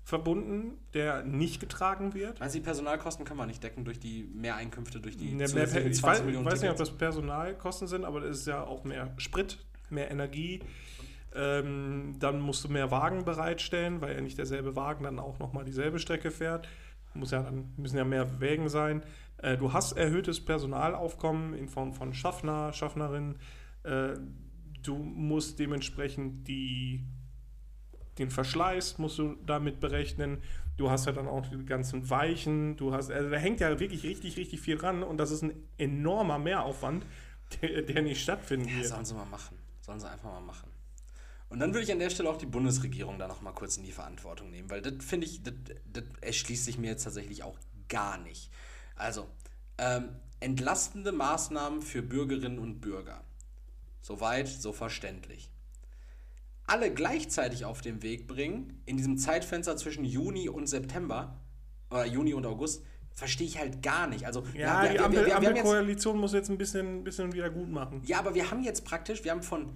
verbunden, der nicht getragen wird. Du, die Personalkosten kann man nicht decken durch die Mehreinkünfte, durch die Ne, mehr, ich 20 weiß, ich weiß nicht, ob das Personalkosten sind, aber es ist ja auch mehr Sprit, mehr Energie. Ähm, dann musst du mehr Wagen bereitstellen, weil ja nicht derselbe Wagen dann auch nochmal dieselbe Strecke fährt. Muss ja dann müssen ja mehr Wägen sein. Äh, du hast erhöhtes Personalaufkommen in Form von Schaffner, Schaffnerinnen. Äh, du musst dementsprechend die, den Verschleiß musst du damit berechnen. Du hast ja dann auch die ganzen Weichen. Du hast, also da hängt ja wirklich richtig, richtig viel dran und das ist ein enormer Mehraufwand, der, der nicht stattfinden Ja, wird. sollen sie mal machen. Sollen sie einfach mal machen. Und dann würde ich an der Stelle auch die Bundesregierung da noch mal kurz in die Verantwortung nehmen, weil das finde ich, das, das erschließt sich mir jetzt tatsächlich auch gar nicht. Also, ähm, entlastende Maßnahmen für Bürgerinnen und Bürger. Soweit, so verständlich. Alle gleichzeitig auf den Weg bringen, in diesem Zeitfenster zwischen Juni und September, oder Juni und August, verstehe ich halt gar nicht. Also, Ja, wir- die wir- wir- Ampel, wir haben jetzt- Ampelkoalition muss jetzt ein bisschen, bisschen wieder gut machen. ja, aber wir haben jetzt praktisch, wir haben von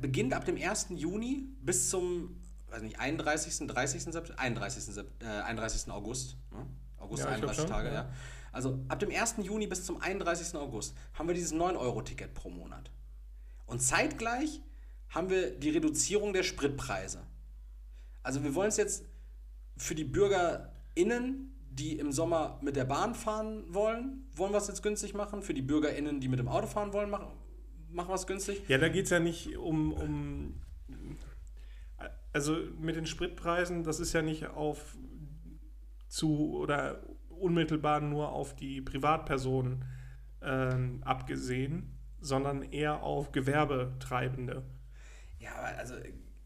beginnt ab dem 1. Juni bis zum weiß nicht, 31., 30. September, 31. Sep äh, 31. August. Ne? August Ja, ich glaub 31 schon, Tage, ja. ja. Also ab dem 1. Juni bis zum 31. August haben wir dieses 9-Euro-Ticket pro Monat. Und zeitgleich haben wir die Reduzierung der Spritpreise. Also wir wollen es jetzt für die BürgerInnen, die im Sommer mit der Bahn fahren wollen, wollen wir es jetzt günstig machen. Für die BürgerInnen, die mit dem Auto fahren wollen, machen, machen wir es günstig. Ja, da geht es ja nicht um, um. Also mit den Spritpreisen, das ist ja nicht auf zu oder unmittelbar nur auf die Privatpersonen ähm, abgesehen, sondern eher auf Gewerbetreibende, Ja, also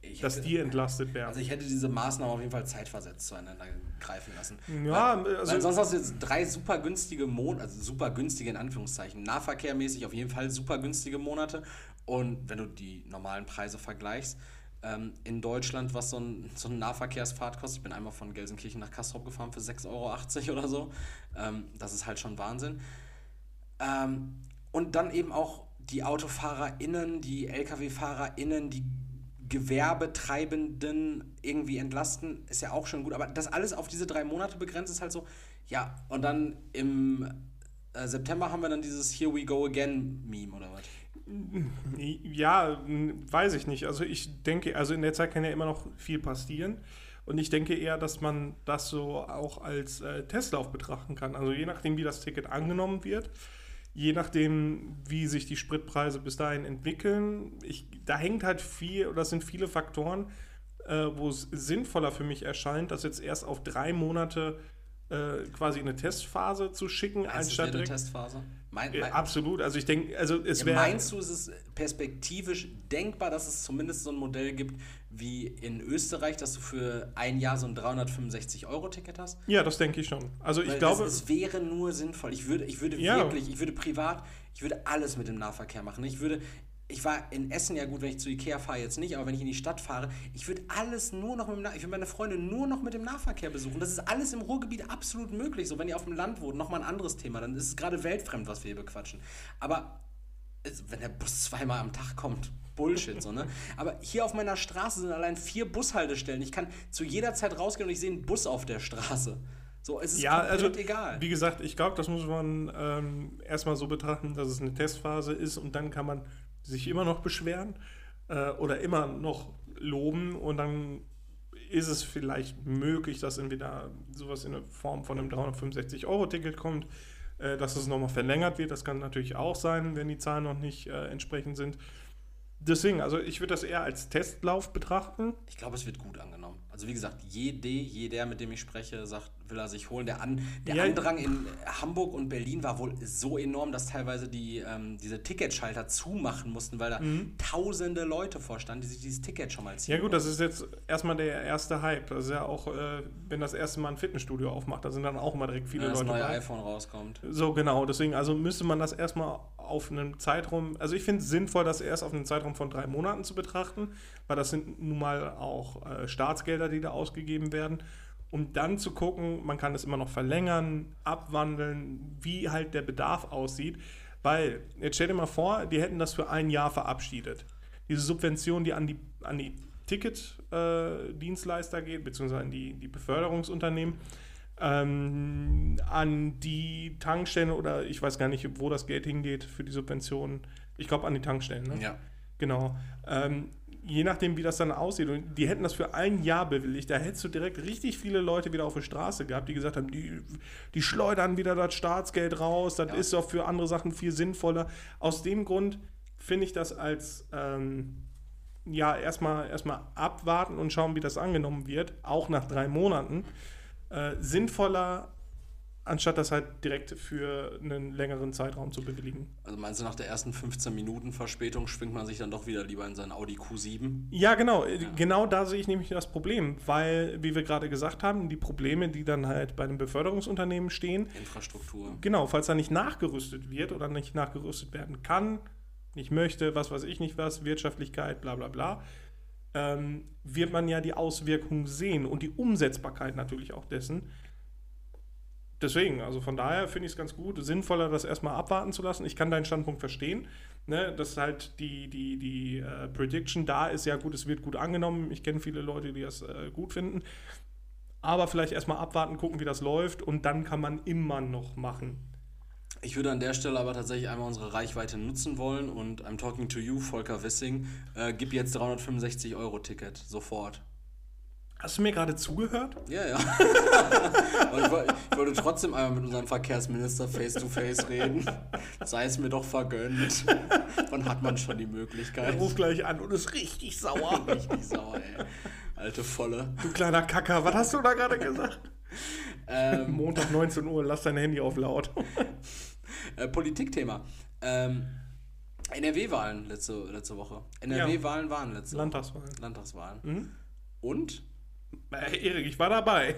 ich dass hätte- die entlastet werden. Also ich hätte diese Maßnahmen auf jeden Fall zeitversetzt zueinander greifen lassen. Ja, weil, also- weil sonst hast du jetzt drei super günstige Monate, also super günstige in Anführungszeichen, nahverkehrmäßig auf jeden Fall super günstige Monate. Und wenn du die normalen Preise vergleichst, ähm, in Deutschland, was so, ein, so eine Nahverkehrsfahrt kostet, ich bin einmal von Gelsenkirchen nach Kastrop gefahren für 6,80 Euro oder so, ähm, das ist halt schon Wahnsinn. Ähm, und dann eben auch die AutofahrerInnen, die LKW-FahrerInnen, die Gewerbetreibenden irgendwie entlasten, ist ja auch schon gut. Aber das alles auf diese drei Monate begrenzt ist halt so, ja, und dann im äh, September haben wir dann dieses Here We Go Again Meme oder was? Ja, weiß ich nicht. Also ich denke, also in der Zeit kann ja immer noch viel passieren. Und ich denke eher, dass man das so auch als äh, Testlauf betrachten kann. Also je nachdem, wie das Ticket angenommen wird, je nachdem, wie sich die Spritpreise bis dahin entwickeln. Ich, da hängt halt viel, oder das sind viele Faktoren, äh, wo es sinnvoller für mich erscheint, das jetzt erst auf drei Monate äh, quasi in eine Testphase zu schicken, es anstatt wäre eine direkt. Testphase? Mein, mein, absolut. Also ich denke, also es wäre. meinst du, ist es perspektivisch denkbar, dass es zumindest so ein Modell gibt wie in Österreich, dass du für ein Jahr so ein 365-Euro-Ticket hast? Ja, das denke ich schon. Also ich Weil glaube, es, es wäre nur sinnvoll. Ich würde, ich würde Ja. wirklich, ich würde privat, ich würde alles mit dem Nahverkehr machen. Ich würde, ich war in Essen ja gut, wenn ich zu Ikea fahre jetzt nicht, aber wenn ich in die Stadt fahre, ich würde alles nur noch mit dem Nah ich würde meine Freunde nur noch mit dem Nahverkehr besuchen. Das ist alles im Ruhrgebiet absolut möglich. So, wenn ihr auf dem Land wohnt, nochmal ein anderes Thema, dann ist es gerade weltfremd, was wir hier bequatschen. Aber es- wenn der Bus zweimal am Tag kommt, Bullshit, so, ne? Aber hier auf meiner Straße sind allein vier Bushaltestellen. Ich kann zu jeder Zeit rausgehen und ich sehe einen Bus auf der Straße. So, es ist ja, also egal. wie gesagt, ich glaube, das muss man ähm, erstmal so betrachten, dass es eine Testphase ist und dann kann man sich immer noch beschweren äh, oder immer noch loben und dann ist es vielleicht möglich, dass entweder sowas in der Form von einem 365-Euro-Ticket kommt, äh, dass es nochmal verlängert wird. Das kann natürlich auch sein, wenn die Zahlen noch nicht äh, entsprechend sind. Deswegen, also ich würde das eher als Testlauf betrachten. Ich glaube, es wird gut angenommen. Also wie gesagt, jede, jeder, mit dem ich spreche, sagt, will er sich holen. Der, An, der Ja. Andrang in Hamburg und Berlin war wohl so enorm, dass teilweise die, ähm, diese Ticketschalter zumachen mussten, weil da tausende Leute vorstanden, die sich dieses Ticket schon mal ziehen. Mhm. Ja gut, das ist jetzt erstmal der erste Hype. Das ist ja auch, äh, wenn das erste Mal ein Fitnessstudio aufmacht, da sind dann auch immer direkt viele wenn das Leute neue bei. iPhone rauskommt. So genau, deswegen, also müsste man das erstmal auf einem Zeitraum, also ich finde es sinnvoll, das erst auf einen Zeitraum von drei Monaten zu betrachten, weil das sind nun mal auch äh, Staatsgelder, die da ausgegeben werden. Um dann zu gucken, man kann es immer noch verlängern, abwandeln, wie halt der Bedarf aussieht. Weil, jetzt stell dir mal vor, die hätten das für ein Jahr verabschiedet. Diese Subvention, die an die, an die Ticket-Dienstleister geht, beziehungsweise an die, die Beförderungsunternehmen, ähm, an die Tankstellen oder ich weiß gar nicht, wo das Geld hingeht für die Subventionen. Ich glaube an die Tankstellen, ne? Ja. Genau. Ähm, je nachdem, wie das dann aussieht. Und die hätten das für ein Jahr bewilligt. Da hättest du direkt richtig viele Leute wieder auf der Straße gehabt, die gesagt haben, die, die schleudern wieder das Staatsgeld raus. Das Ja. ist doch für andere Sachen viel sinnvoller. Aus dem Grund finde ich das als ähm, ja erstmal erstmal abwarten und schauen, wie das angenommen wird, auch nach drei Monaten, äh, sinnvoller, anstatt das halt direkt für einen längeren Zeitraum zu bewilligen. Also meinst du, nach der ersten 15 Minuten Verspätung schwingt man sich dann doch wieder lieber in seinen Audi Q7? Ja, genau. Genau da sehe ich nämlich das Problem, weil, wie wir gerade gesagt haben, die Probleme, die dann halt bei den Beförderungsunternehmen stehen, Infrastruktur. genau, falls da nicht nachgerüstet wird oder nicht nachgerüstet werden kann, nicht möchte, was weiß ich nicht was, Wirtschaftlichkeit, bla bla bla, ähm, wird man ja die Auswirkungen sehen und die Umsetzbarkeit natürlich auch dessen. deswegen, also von daher finde ich es ganz gut, sinnvoller, das erstmal abwarten zu lassen. Ich kann deinen Standpunkt verstehen, ne, dass halt die, die, die äh, Prediction da ist, ja gut, es wird gut angenommen. Ich kenne viele Leute, die das äh, gut finden. Aber vielleicht erstmal abwarten, gucken, wie das läuft und dann kann man immer noch machen. Ich würde an der Stelle aber tatsächlich einmal unsere Reichweite nutzen wollen und I'm talking to you, Volker Wissing, äh, gib jetzt 365 Euro Ticket, sofort. Hast du mir gerade zugehört? Ja, ja. Ich, woll- ich wollte trotzdem einmal mit unserem Verkehrsminister face to face reden. Sei es mir doch vergönnt. Wann hat man schon die Er Möglichkeit? ruft gleich an und ist richtig sauer. Richtig sauer, ey. Alte Volle. du kleiner Kacker, was hast du da gerade gesagt? Ähm, Montag 19 Uhr, lass dein Handy auf laut. äh, Politikthema. Ähm, NRW-Wahlen letzte, letzte Woche. NRW-Wahlen waren letzte Landtagswahlen. Woche. Landtagswahlen. Mhm. Und Äh, Erik, ich war dabei.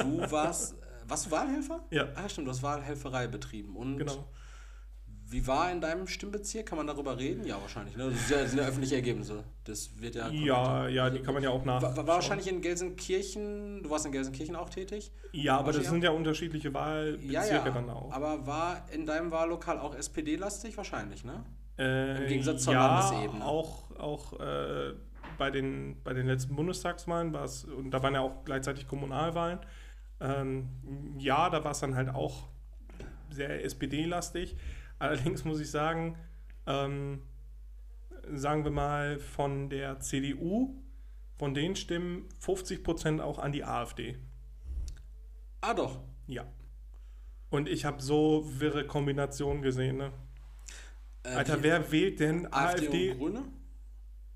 du warst, äh, warst du Wahlhelfer? Ja. Ah, stimmt, du hast Wahlhelferei betrieben. Und Genau. Wie war in deinem Stimmbezirk? Kann man darüber reden? Ja, wahrscheinlich. Ne? Das, ja, sind ja öffentliche Ergebnisse. Das wird ja. Ja, ja, die kann man ja auch nach. War, war wahrscheinlich in Gelsenkirchen, du warst in Gelsenkirchen auch tätig? Ja, aber das sind ja unterschiedliche Ja, Wahlbezirke ja. dann auch. Aber war in deinem Wahllokal auch SPD-lastig? Wahrscheinlich, ne? Äh, Im Gegensatz zur ja, Landesebene. Auch, auch äh, bei, den, bei den letzten Bundestagswahlen war es, und da waren ja auch gleichzeitig Kommunalwahlen. Ähm, ja, da war es dann halt auch sehr SPD-lastig. Allerdings muss ich sagen, ähm, sagen wir mal von der CDU, von den Stimmen 50 Prozent auch an die AfD. Ah, doch. Ja. Und ich habe so wirre Kombinationen gesehen, ne? Äh, Alter, wer wählt denn AfD, AfD? und Grüne?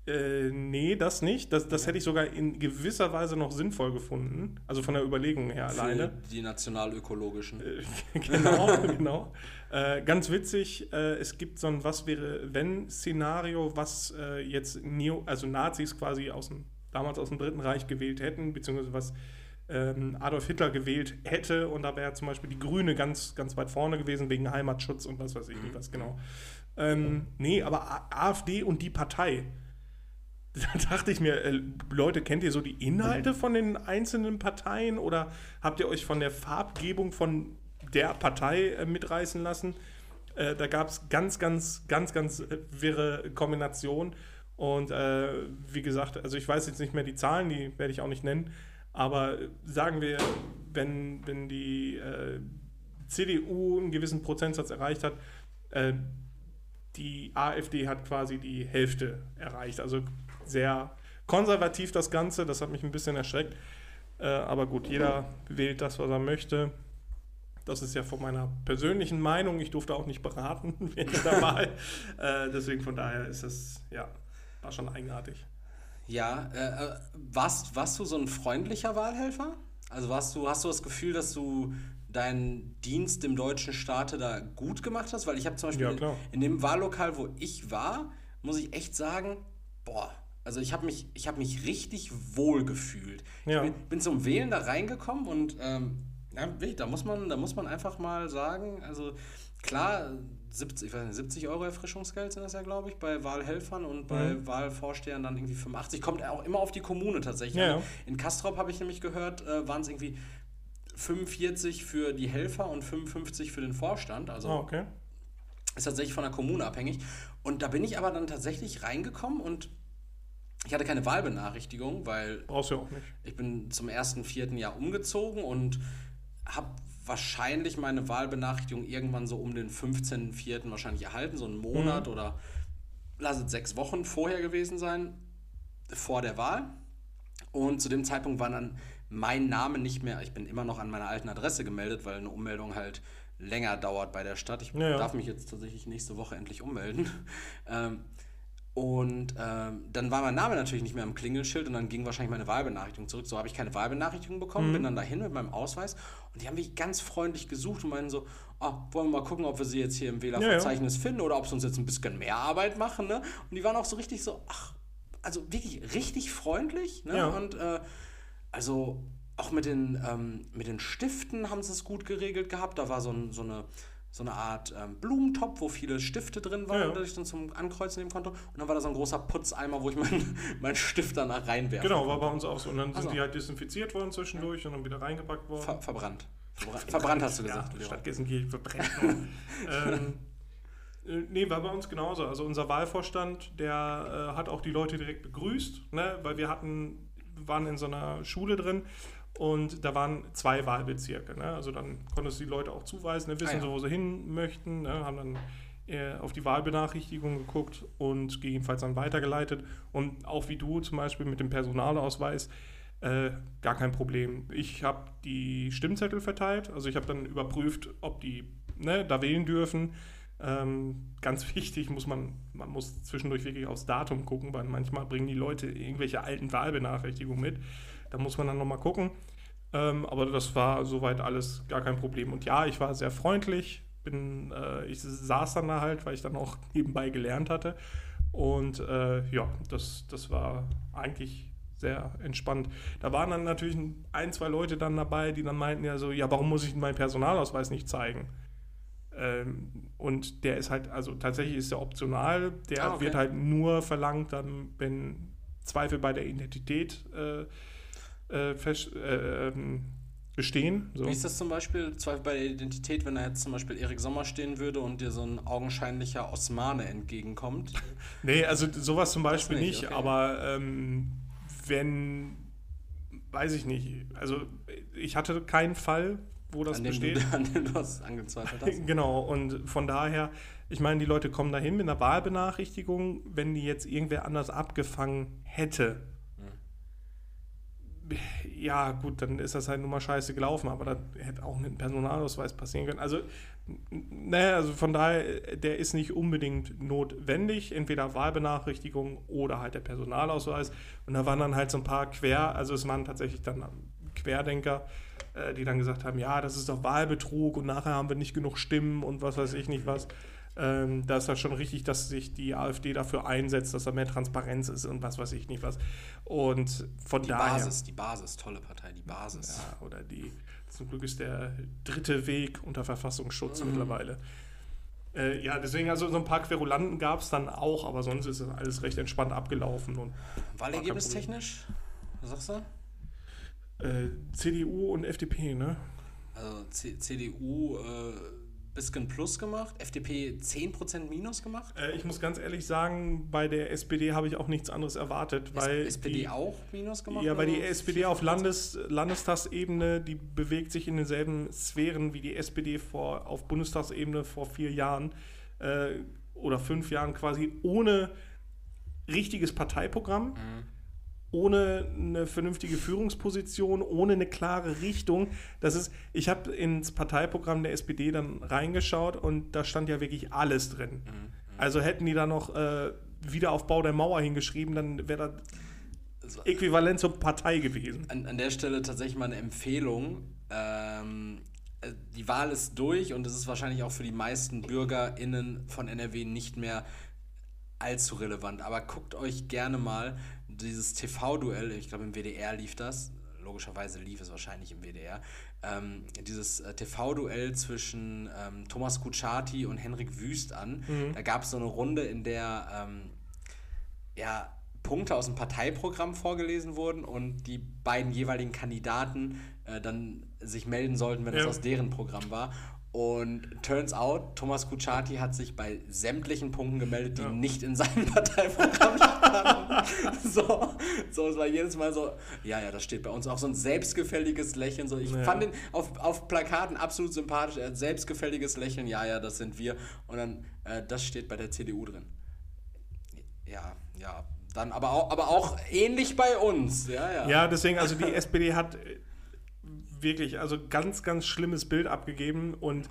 Äh, nee, das nicht. Das, das hätte ich sogar in gewisser Weise noch sinnvoll gefunden. Also von der Überlegung her alleine. Für die nationalökologischen. Äh, genau, genau. Äh, ganz witzig, äh, es gibt so ein Was wäre wenn Szenario, was jetzt Neo, also Nazis quasi aus dem, damals aus dem Dritten Reich gewählt hätten, beziehungsweise was ähm, Adolf Hitler gewählt hätte. Und da wäre zum Beispiel die Grüne ganz, ganz weit vorne gewesen wegen Heimatschutz und was weiß ich nicht was genau. Ähm, nee, aber AfD und die Partei. Da dachte ich mir, äh, Leute, kennt ihr so die Inhalte von den einzelnen Parteien oder habt ihr euch von der Farbgebung von der Partei äh, mitreißen lassen? Äh, da gab es ganz, ganz, ganz, ganz wirre Kombinationen. Und wie gesagt, also ich weiß jetzt nicht mehr die Zahlen, die werde ich auch nicht nennen, aber sagen wir, wenn, wenn die CDU einen gewissen Prozentsatz erreicht hat, die AfD hat quasi die Hälfte erreicht. Also sehr konservativ das Ganze, das hat mich ein bisschen erschreckt. Äh, aber gut, jeder wählt das, was er möchte. Das ist ja von meiner persönlichen Meinung. Ich durfte auch nicht beraten während der Wahl. Äh, deswegen von daher ist es, ja, war schon eigenartig. Ja, äh, äh, warst, warst du so ein freundlicher Wahlhelfer? Also warst du, hast du das Gefühl, dass du deinen Dienst im deutschen Staate da gut gemacht hast? Weil ich habe zum Beispiel Ja, in dem Wahllokal, wo ich war, muss ich echt sagen, boah, also ich habe mich, ich hab mich richtig wohl gefühlt. Ja. Ich bin, bin zum Wählen da reingekommen und ähm, ja, da muss man, da muss man einfach mal sagen, also klar, 70, ich weiß nicht, 70 Euro Erfrischungsgeld sind das ja, glaube ich, bei Wahlhelfern und bei Mhm. Wahlvorstehern dann irgendwie 85. Kommt auch immer auf die Kommune tatsächlich. Ja. In Kastrop habe ich nämlich gehört, äh, waren es irgendwie 45 für die Helfer und 55 für den Vorstand. Also Ah, okay. ist tatsächlich von der Kommune abhängig. Und da bin ich aber dann tatsächlich reingekommen und ich hatte keine Wahlbenachrichtigung, weil Brauchst du auch nicht. ich bin zum ersten, vierten Jahr umgezogen und habe wahrscheinlich meine Wahlbenachrichtigung irgendwann so um den 15.04. wahrscheinlich erhalten, so einen Monat oder lass es sechs Wochen vorher gewesen sein, vor der Wahl. Und zu dem Zeitpunkt war dann mein Name nicht mehr, ich bin immer noch an meiner alten Adresse gemeldet, weil eine Ummeldung halt länger dauert bei der Stadt. Ich Ja, ja. darf mich jetzt tatsächlich nächste Woche endlich ummelden. Ähm, und ähm, dann war mein Name natürlich nicht mehr am Klingelschild und dann ging wahrscheinlich meine Wahlbenachrichtigung zurück. So habe ich keine Wahlbenachrichtigung bekommen, Mhm. bin dann dahin mit meinem Ausweis und die haben mich ganz freundlich gesucht und meinen so, ah, wollen wir mal gucken, ob wir sie jetzt hier im Wählerverzeichnis finden oder ob sie uns jetzt ein bisschen mehr Arbeit machen. Ne? Und die waren auch so richtig so, ach, also wirklich richtig freundlich. Ne? Ja. Und äh, also auch mit den, ähm, mit den Stiften haben sie es gut geregelt gehabt. Da war so, ein, so, eine, so eine Art ähm, Blumentopf, wo viele Stifte drin waren, Ja, ja. dass ich dann zum Ankreuzen nehmen konnte. Und dann war da so ein großer Putzeimer, wo ich meinen mein Stift danach reinwerfe. Genau, war bei uns auch so. Und dann sind Also. die halt desinfiziert worden zwischendurch und dann wieder reingepackt worden. Ver verbrannt. Verbra- Verbrannt hast du gesagt. Ja. Stadt Gelsenkirchen verbrennt. ähm, äh, nee, war bei uns genauso. Also unser Wahlvorstand, der äh, hat auch die Leute direkt begrüßt, ne? weil wir hatten, waren in so einer Schule drin und da waren zwei Wahlbezirke. Ne? Also dann konntest du die Leute auch zuweisen, ne? wissen Ah, ja. so, wo sie hin möchten, ne? haben dann äh, auf die Wahlbenachrichtigung geguckt und gegebenenfalls dann weitergeleitet. Und auch wie du zum Beispiel mit dem Personalausweis, äh, gar kein Problem. Ich habe die Stimmzettel verteilt, also ich habe dann überprüft, ob die ne, da wählen dürfen. Ähm, ganz wichtig muss man, man muss zwischendurch wirklich aufs Datum gucken, weil manchmal bringen die Leute irgendwelche alten Wahlbenachrichtigungen mit. Da muss man dann nochmal gucken. Ähm, aber das war soweit alles gar kein Problem. Und ja, ich war sehr freundlich. Bin, äh, ich saß dann da halt, weil ich dann auch nebenbei gelernt hatte. Und äh, ja, das, das war eigentlich sehr entspannt. Da waren dann natürlich ein, zwei Leute dann dabei, die dann meinten ja so, ja, warum muss ich meinen Personalausweis nicht zeigen? Ähm, und der ist halt, also tatsächlich ist der optional, der Ah, okay. wird halt nur verlangt, dann, wenn Zweifel bei der Identität äh, äh, fest, äh, ähm, bestehen. So. Wie ist das zum Beispiel, Zweifel bei der Identität, wenn da jetzt zum Beispiel Erik Sommer stehen würde und dir so ein augenscheinlicher Osmane entgegenkommt? Nee, also sowas zum Beispiel nicht, nicht, okay. aber ähm, wenn, weiß ich nicht, also ich hatte keinen Fall, wo das an, besteht. du, an dem du das angezweifelt hast? Genau, und von daher, ich meine, die Leute kommen dahin mit einer Wahlbenachrichtigung, wenn die jetzt irgendwer anders abgefangen hätte. Ja, gut, dann ist das halt nun mal scheiße gelaufen, aber das hätte auch einem Personalausweis passieren können. Also, naja, also von daher, der ist nicht unbedingt notwendig, entweder Wahlbenachrichtigung oder halt der Personalausweis. Und da waren dann halt so ein paar Quer, also es waren tatsächlich dann Querdenker, äh, die dann gesagt haben, ja, das ist doch Wahlbetrug und nachher haben wir nicht genug Stimmen und was weiß ich nicht was. Ähm, da ist das schon richtig, dass sich die AfD dafür einsetzt, dass da mehr Transparenz ist und was weiß ich nicht was. Und von Die daher. Basis, die Basis, tolle Partei, die Basis. Ja, oder die, zum Glück ist der dritte Weg unter Verfassungsschutz mittlerweile. Äh, ja, deswegen, also so ein paar Querulanten gab es dann auch, aber sonst ist alles recht entspannt abgelaufen. Und Wahlergebnis technisch? Was sagst du? äh, CDU und FDP, ne? Also C CDU äh, bisschen plus gemacht, FDP 10% minus gemacht. Äh, ich muss ganz ehrlich sagen, bei der SPD habe ich auch nichts anderes erwartet, weil SPD die, auch minus gemacht? Ja, weil die? SPD auf Landes, Landestagsebene, die bewegt sich in denselben Sphären wie die SPD vor, auf Bundestagsebene vor vier Jahren äh, oder fünf Jahren quasi ohne richtiges Parteiprogramm, Mhm. Ohne eine vernünftige Führungsposition, ohne eine klare Richtung. Das ist, ich habe ins Parteiprogramm der SPD dann reingeschaut und da stand ja wirklich alles drin. Mhm. Also hätten die da noch äh, Wiederaufbau der Mauer hingeschrieben, dann wäre das äquivalent zur Partei gewesen. An, an der Stelle tatsächlich mal eine Empfehlung. Ähm, äh, die Wahl ist durch und es ist wahrscheinlich auch für die meisten BürgerInnen von NRW nicht mehr allzu relevant. Aber guckt euch gerne mal dieses TV-Duell, ich glaube im WDR lief das, logischerweise lief es wahrscheinlich im WDR, ähm, dieses äh, TV-Duell zwischen ähm, Thomas Kutschaty und Henrik Wüst an. Da gab es so eine Runde, in der ähm, ja, Punkte aus dem Parteiprogramm vorgelesen wurden und die beiden jeweiligen Kandidaten äh, dann sich melden sollten, wenn es Ja. aus deren Programm war. Und turns out, Thomas Kutschaty hat sich bei sämtlichen Punkten gemeldet, die Ja. nicht in seinem Parteiprogramm standen. so, so, es war jedes Mal so, ja, ja, das steht bei uns auch so ein selbstgefälliges Lächeln. So, ich Ja. fand ihn auf, auf Plakaten absolut sympathisch. Er hat selbstgefälliges Lächeln, ja, ja, das sind wir. Und dann, äh, das steht bei der CDU drin. Ja, ja. Dann aber auch, aber auch ähnlich bei uns. Ja, ja. Ja, deswegen, also die SPD hat äh, wirklich, also ganz, ganz schlimmes Bild abgegeben und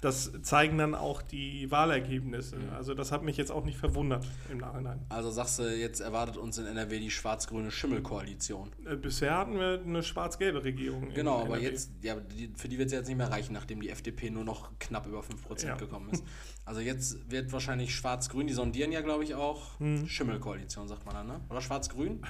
das zeigen dann auch die Wahlergebnisse. Also das hat mich jetzt auch nicht verwundert im Nachhinein. Also sagst du, jetzt erwartet uns in NRW die schwarz-grüne Schimmelkoalition. Äh, Bisher hatten wir eine schwarz-gelbe Regierung. Genau, aber NRW. jetzt, ja, für die wird es jetzt nicht mehr reichen, nachdem die FDP nur noch knapp über 5% Ja. gekommen ist. Also jetzt wird wahrscheinlich schwarz-grün, die sondieren ja, glaube ich, auch Hm. Schimmelkoalition, sagt man dann, ne? Oder schwarz-grün?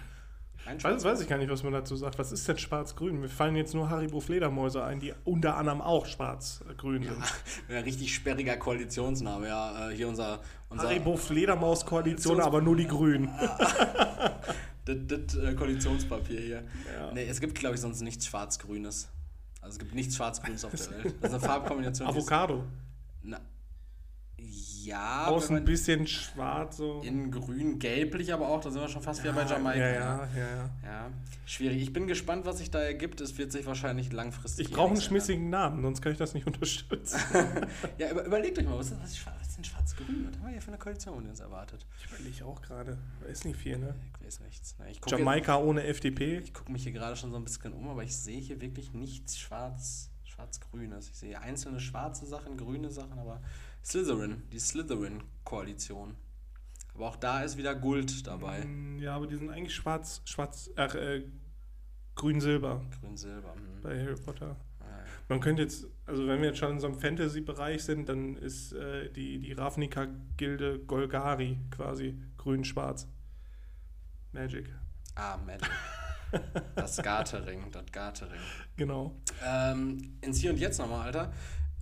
Weiß, weiß ich gar nicht, was man dazu sagt. Was ist denn schwarz-grün? Mir fallen jetzt nur Haribo Fledermäuse ein, die unter anderem auch schwarz-grün sind. Ja, richtig sperriger Koalitionsname, ja. Äh, hier unser, unser Haribo Fledermaus-Koalition, aber nur die Grünen. das, das äh, Koalitionspapier hier. Ja. Nee, es gibt, glaube ich, sonst nichts Schwarz-Grünes. Also es gibt nichts Schwarz-Grünes auf der Welt. Das ist eine Farbkombination. Avocado. Na, ja, Außen ein bisschen schwarz so. in grün, gelblich aber auch, da sind wir schon fast wieder bei Jamaika. Ja, ja, ja, ja. Ja, schwierig. Ich bin gespannt, was sich da ergibt. Es wird sich wahrscheinlich langfristig. Ich brauche einen schmissigen Namen, sonst kann ich das nicht unterstützen. Ja, über, überlegt euch mal, was ist, was ist, schwa- was ist denn schwarz-grün? Was haben wir hier für eine Koalition, die uns erwartet? Ich überlege auch gerade. Ist nicht viel, ne? Ich weiß nichts. Na, Ich gucke Jamaika ohne FDP. ich guck mich hier gerade schon so ein bisschen um, aber ich sehe hier wirklich nichts schwarz, schwarz-grünes. Ich sehe einzelne schwarze Sachen, grüne Sachen, aber Slytherin, die Slytherin-Koalition. Aber auch da ist wieder Gold dabei. Mm, Ja, aber die sind eigentlich schwarz, schwarz, ach, äh, grün-silber Grün-Silber. hm. bei Harry Potter. Ja. Man könnte jetzt, also wenn wir jetzt schon in so einem Fantasy-Bereich sind, dann ist äh, die, die Ravnica-Gilde Golgari quasi grün-schwarz. Magic. Ah, Magic. das Gartering, das Gartering. Genau. Ähm, ins Hier und Jetzt nochmal, Alter.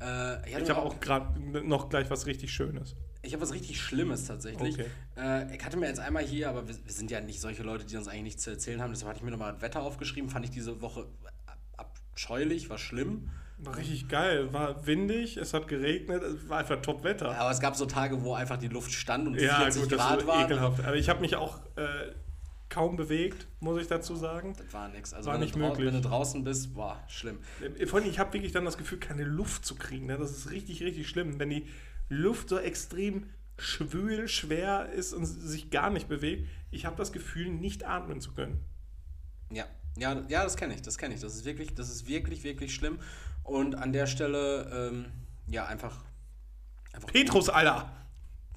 Äh, ich Ich habe auch gerade noch gleich was richtig Schönes. Ich habe was richtig Schlimmes tatsächlich. Okay. Äh, ich hatte mir jetzt einmal hier, aber wir, wir sind ja nicht solche Leute, die uns eigentlich nichts zu erzählen haben. Deshalb hatte ich mir nochmal das Wetter aufgeschrieben. Fand ich diese Woche ab- abscheulich, war schlimm. War richtig geil. War windig, es hat geregnet, es war einfach Top-Wetter. Aber es gab so Tage, wo einfach die Luft stand und Ja, 40 gut, Grad war. ekelhaft. Aber ich habe mich auch äh, kaum bewegt, muss ich dazu sagen. Das war nichts. Also War wenn, nicht möglich. wenn du draußen bist, boah, schlimm. Äh, Vor allem, ich habe wirklich dann das Gefühl, keine Luft zu kriegen. Ne? Das ist richtig, richtig schlimm. Wenn die Luft so extrem schwül, schwer ist und sich gar nicht bewegt, ich habe das Gefühl, nicht atmen zu können. Ja, ja, ja, das kenne ich, das kenne ich. Das ist wirklich, das ist wirklich, wirklich schlimm. Und an der Stelle, ähm, ja, einfach, einfach. Petrus, Alter!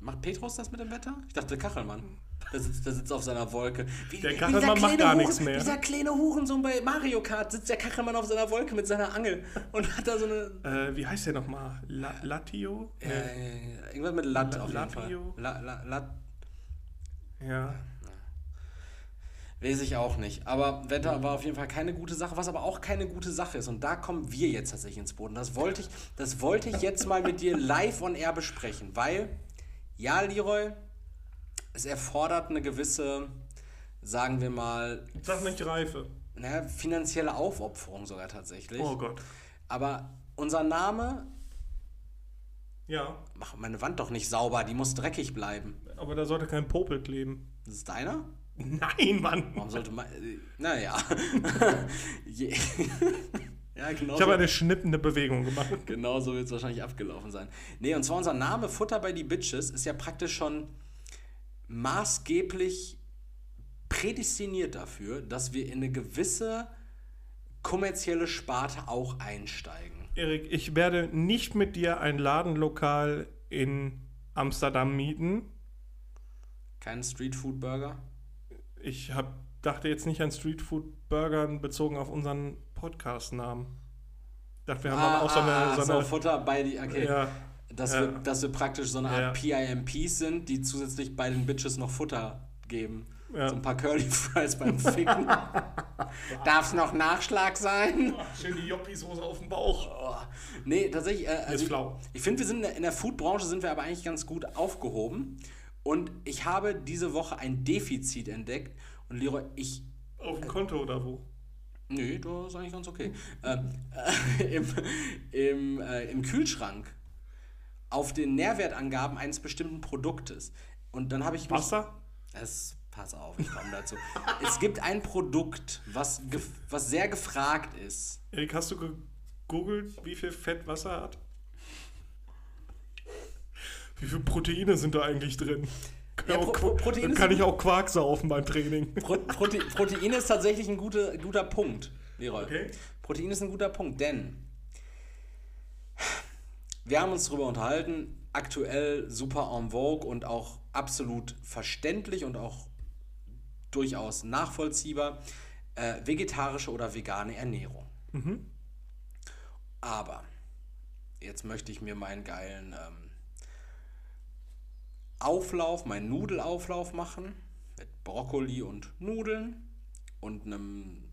Macht Petrus das mit dem Wetter? Ich dachte, Kachelmann. Der sitzt, der sitzt auf seiner Wolke. Wie, Der Kachelmann dieser macht kleine gar Huren- nichts mehr. Dieser kleine Hurensohn bei Mario Kart sitzt der Kachelmann auf seiner Wolke mit seiner Angel und hat da so eine. Äh, wie heißt der nochmal? La Latio? Nee. Äh, irgendwas mit Lat La- auf jeden Fall. Latio? La, la, Lat, Ja. Weiß ich auch nicht. Aber Wetter war auf jeden Fall keine gute Sache, was aber auch keine gute Sache ist. Und da kommen wir jetzt tatsächlich ins Boden. Das wollte ich, das wollte ich jetzt mal mit dir live on air besprechen, weil, ja, Leroy, es erfordert eine gewisse, sagen wir mal, Sag nicht Reife. naja, finanzielle Aufopferung sogar tatsächlich. Oh Gott. Aber unser Name, Ja, mach meine Wand doch nicht sauber, die muss dreckig bleiben. aber da sollte kein Popel kleben. Das ist deiner? Nein, Mann! Warum sollte man. Äh, naja. Ja, genau. Ich habe eine schnippende Bewegung gemacht. Genau so wird es wahrscheinlich abgelaufen sein. Nee, und zwar unser Name Futter bei die Bitches ist ja praktisch schon maßgeblich prädestiniert dafür, dass wir in eine gewisse kommerzielle Sparte auch einsteigen. Erik, ich werde nicht mit dir ein Ladenlokal in Amsterdam mieten. Kein Streetfood-Burger? Ich hab, dachte jetzt nicht an Streetfood-Burgern bezogen auf unseren Podcast-Namen. Dachte, wir haben auch so eine. ah, so so eine Futter bei die. Okay. ja, Dass, Ja. wir, dass wir praktisch so eine Art Ja. PIMPs sind, die zusätzlich bei den Bitches noch Futter geben. Ja. So ein paar Curly Fries beim Ficken. Darf es noch Nachschlag sein? schön die Joppi-Soße auf dem Bauch. Oh. Nee, tatsächlich. Äh, also flau. Ich, ich finde, wir sind in der, Food-Branche sind wir aber eigentlich ganz gut aufgehoben. Und ich habe diese Woche ein Defizit entdeckt. Und Leroy, ich Auf dem Konto oder wo? Nö, das ist eigentlich ganz okay. Ähm, äh, Im im, äh, Im Kühlschrank auf den Nährwertangaben eines bestimmten Produktes. Und dann habe ich. Wasser? Es, pass auf, ich komme dazu. es gibt ein Produkt, was, was sehr gefragt ist. Erik, hast du gegoogelt, wie viel Fett Wasser hat? Wie viele Proteine sind da eigentlich drin? Ja, Pro- Pro- Proteine dann kann ich auch Quark saufen beim Training. Pro Prote Protein ist tatsächlich ein guter, guter Punkt, Leroy. Okay. Protein ist ein guter Punkt, denn wir haben uns darüber unterhalten, aktuell super en vogue und auch absolut verständlich und auch durchaus nachvollziehbar, äh, vegetarische oder vegane Ernährung. Aber jetzt möchte ich mir meinen geilen ähm, Auflauf, meinen Nudelauflauf machen mit Brokkoli und Nudeln und einem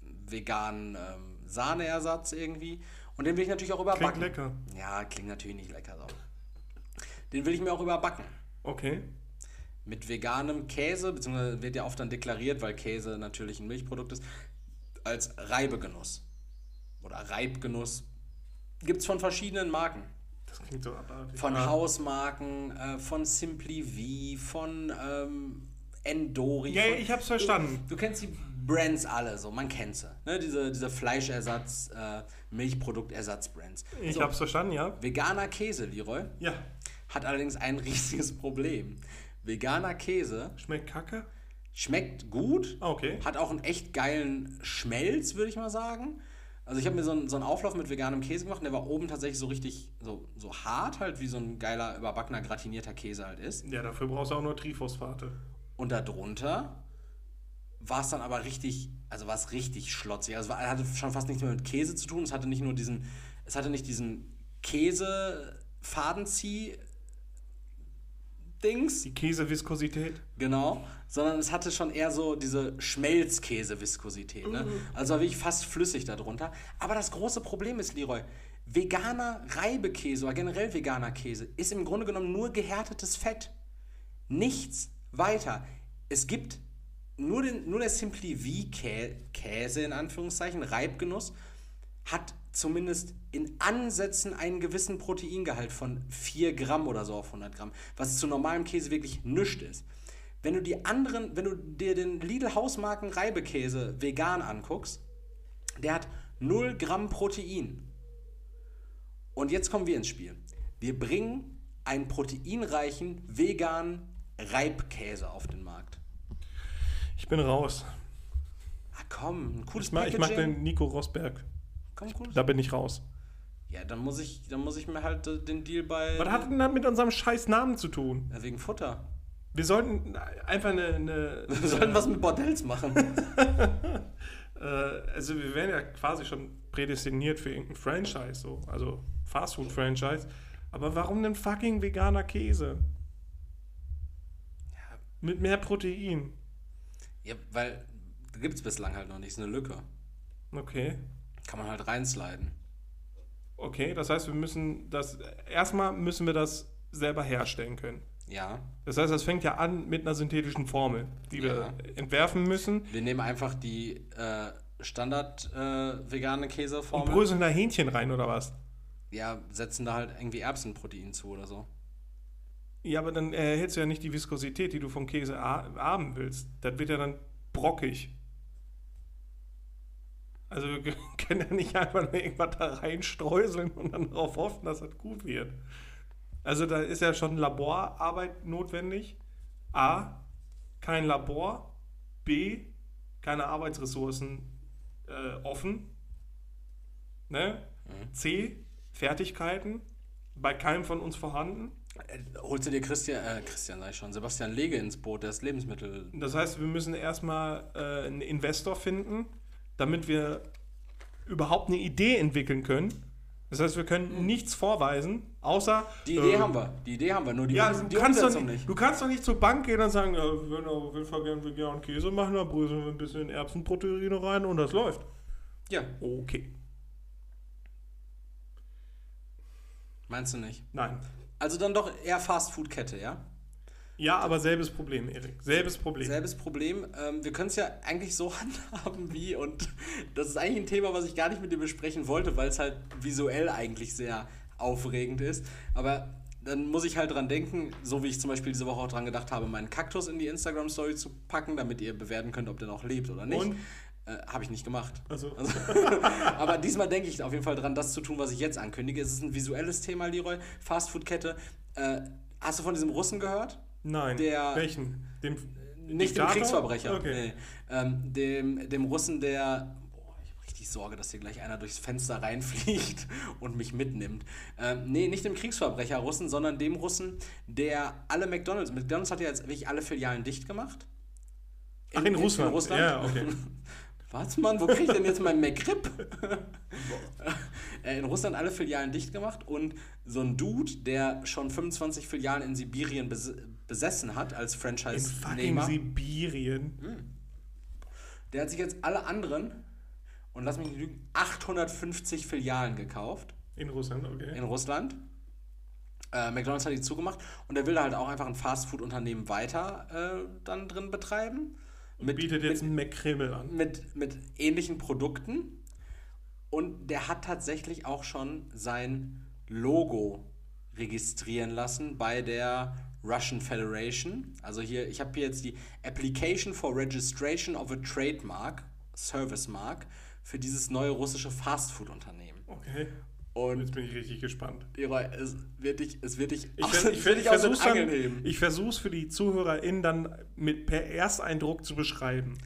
veganen ähm, Sahneersatz irgendwie. Und den will ich natürlich auch überbacken. Klingt lecker. Ja, klingt natürlich nicht lecker. So. Den will ich mir auch überbacken. Okay. Mit veganem Käse, beziehungsweise wird ja oft dann deklariert, weil Käse natürlich ein Milchprodukt ist, als Reibegenuss. oder Reibgenuss. Gibt es von verschiedenen Marken. Das klingt so abartig. Von Hausmarken, äh, von Simply V, von ähm, Endori. Ja, ich hab's verstanden. Du, du kennst die Brands alle, so man kennt sie. Ne? Diese, diese Fleischersatz, äh, Milchproduktersatz-Brands. Ich so, hab's verstanden, ja. Veganer Käse, Leroy, Ja. hat allerdings ein riesiges Problem. Veganer Käse Schmeckt kacke? schmeckt gut, Ah, okay. hat auch einen echt geilen Schmelz, würde ich mal sagen. Also ich habe mir so einen, so einen Auflauf mit veganem Käse gemacht und der war oben tatsächlich so richtig so, so hart halt, wie so ein geiler, überbackener, gratinierter Käse halt ist. Ja, dafür brauchst du auch nur Triphosphate. Und darunter war es dann aber richtig, also war es richtig schlotzig. Also es war- hatte schon fast nichts mehr mit Käse zu tun. Es hatte nicht nur diesen, es hatte nicht diesen Käse-Fadenzieh- Dings, Die Käseviskosität. genau, sondern es hatte schon eher so diese Schmelzkäse-Viskosität. Ne? Also war wirklich fast flüssig darunter. Aber das große Problem ist, Leroy, veganer Reibekäse oder generell veganer Käse ist im Grunde genommen nur gehärtetes Fett. Nichts weiter. Es gibt nur, den, nur der Simply V-Käse, in Anführungszeichen, Reibgenuss, hat zumindest in Ansätzen einen gewissen Proteingehalt von 4 Gramm oder so auf 100 Gramm, was zu normalem Käse wirklich nichts ist. Wenn du die anderen, wenn du dir den Lidl Hausmarken Reibekäse vegan anguckst, der hat 0 Gramm Protein. Und jetzt kommen wir ins Spiel. Wir bringen einen proteinreichen veganen Reibkäse auf den Markt. Ich bin raus. Ah komm, ein cooles Ich mag, ich mag den Nico Rosberg. Komm, cooles. Da bin ich raus. Ja, dann muss ich, dann muss ich mir halt äh, den Deal bei Was hat denn das mit unserem scheiß Namen zu tun? Ja, wegen Futter. Wir sollten einfach eine. eine Wir sollten was mit Bordells machen. äh, also, wir wären ja quasi schon prädestiniert für irgendein Franchise, so. Also Fastfood-Franchise. Aber warum denn fucking veganer Käse? Mit mehr Protein. ja weil gibt es bislang halt noch nicht, ist eine Lücke. Okay. Kann man halt reinsliden. Okay, das heißt, wir müssen das. Erstmal müssen wir das selber herstellen können. Ja. Das heißt, das fängt ja an mit einer synthetischen Formel, die wir Ja. entwerfen müssen. Wir nehmen einfach die äh, Standard äh, vegane Und Käseformel. bröseln da Hähnchen rein oder was? Ja, setzen da halt irgendwie Erbsenprotein zu oder so. Ja, aber dann erhältst du ja nicht die Viskosität, die du vom Käse haben willst. Das wird ja dann brockig. Also wir können ja nicht einfach nur irgendwas da reinstreuseln und dann darauf hoffen, dass das gut wird. Also da ist ja schon Laborarbeit notwendig. A, kein Labor. B, keine Arbeitsressourcen äh, offen. Ne? C, Fertigkeiten. Bei keinem von uns vorhanden. Äh, holst du dir Christian, äh, Christian sag ich schon, Sebastian Lege ins Boot, der ist Lebensmittel. Das heißt, wir müssen erstmal äh, einen Investor finden, damit wir überhaupt eine Idee entwickeln können. Das heißt, wir können nichts vorweisen, außer. Die Idee äh, haben wir, die Idee haben wir, nur die, Ja, die du kannst, doch Umsetzung nicht, nicht. du kannst doch nicht zur Bank gehen und sagen, ja, wir würden auf jeden Fall gerne veganen Käse machen, da bröseln wir ein bisschen Erbsenproteine rein und das läuft. Ja, Okay. meinst du nicht? Nein. Also dann doch eher Fastfood-Kette, ja? Ja, aber selbes Problem, Erik. Selbes Problem. Selbes Problem. Ähm, wir können es ja eigentlich so handhaben wie, und das ist eigentlich ein Thema, was ich gar nicht mit dir besprechen wollte, weil es halt visuell eigentlich sehr aufregend ist. Aber dann muss ich halt dran denken, so wie ich zum Beispiel diese Woche auch dran gedacht habe, meinen Kaktus in die Instagram-Story zu packen, damit ihr bewerten könnt, ob der noch lebt oder nicht. Und? Äh, Habe ich nicht gemacht. Also, Also, aber diesmal denke ich auf jeden Fall dran, das zu tun, was ich jetzt ankündige. Es ist ein visuelles Thema, Leroy. Fastfood-Kette. Äh, hast du von diesem Russen gehört? nein. der- Welchen? Dem Nicht dem? Kriegsverbrecher. Okay. Nee. Ähm, dem, dem Russen, der. Boah, ich habe richtig Sorge, dass hier gleich einer durchs Fenster reinfliegt und mich mitnimmt. Ähm, nee, nicht dem Kriegsverbrecher Russen, sondern dem Russen, der alle McDonalds. McDonalds hat ja jetzt wirklich alle Filialen dicht gemacht. Ach, in Russland. In Russland. Ja, okay. Was, Mann? Wo krieg ich denn jetzt mein McRib? Äh, in Russland alle Filialen dicht gemacht und so ein Dude, der schon 25 Filialen in Sibirien bes besessen hat als In Franchise-Nehmer, Sibirien. der hat sich jetzt alle anderen, und lass mich nicht lügen, 850 Filialen gekauft In Russland, okay. in Russland. Äh, McDonalds hat die zugemacht und der will da halt auch einfach ein Fastfood-Unternehmen weiter äh, dann drin betreiben. Mit, Bietet jetzt mit, einen McCrimmel an. mit, mit ähnlichen Produkten. Und der hat tatsächlich auch schon sein Logo registrieren lassen bei der Russian Federation. Also hier, ich habe hier jetzt die Application for Registration of a Trademark, Service Mark, für dieses neue russische Fastfood-Unternehmen. Okay. Und Jetzt bin ich richtig gespannt. Leroy, es wird dich, es wird dich, Ich, aus- ich, es ich dich aus den versuche ich versuch's für die ZuhörerInnen dann mit per Ersteindruck zu beschreiben.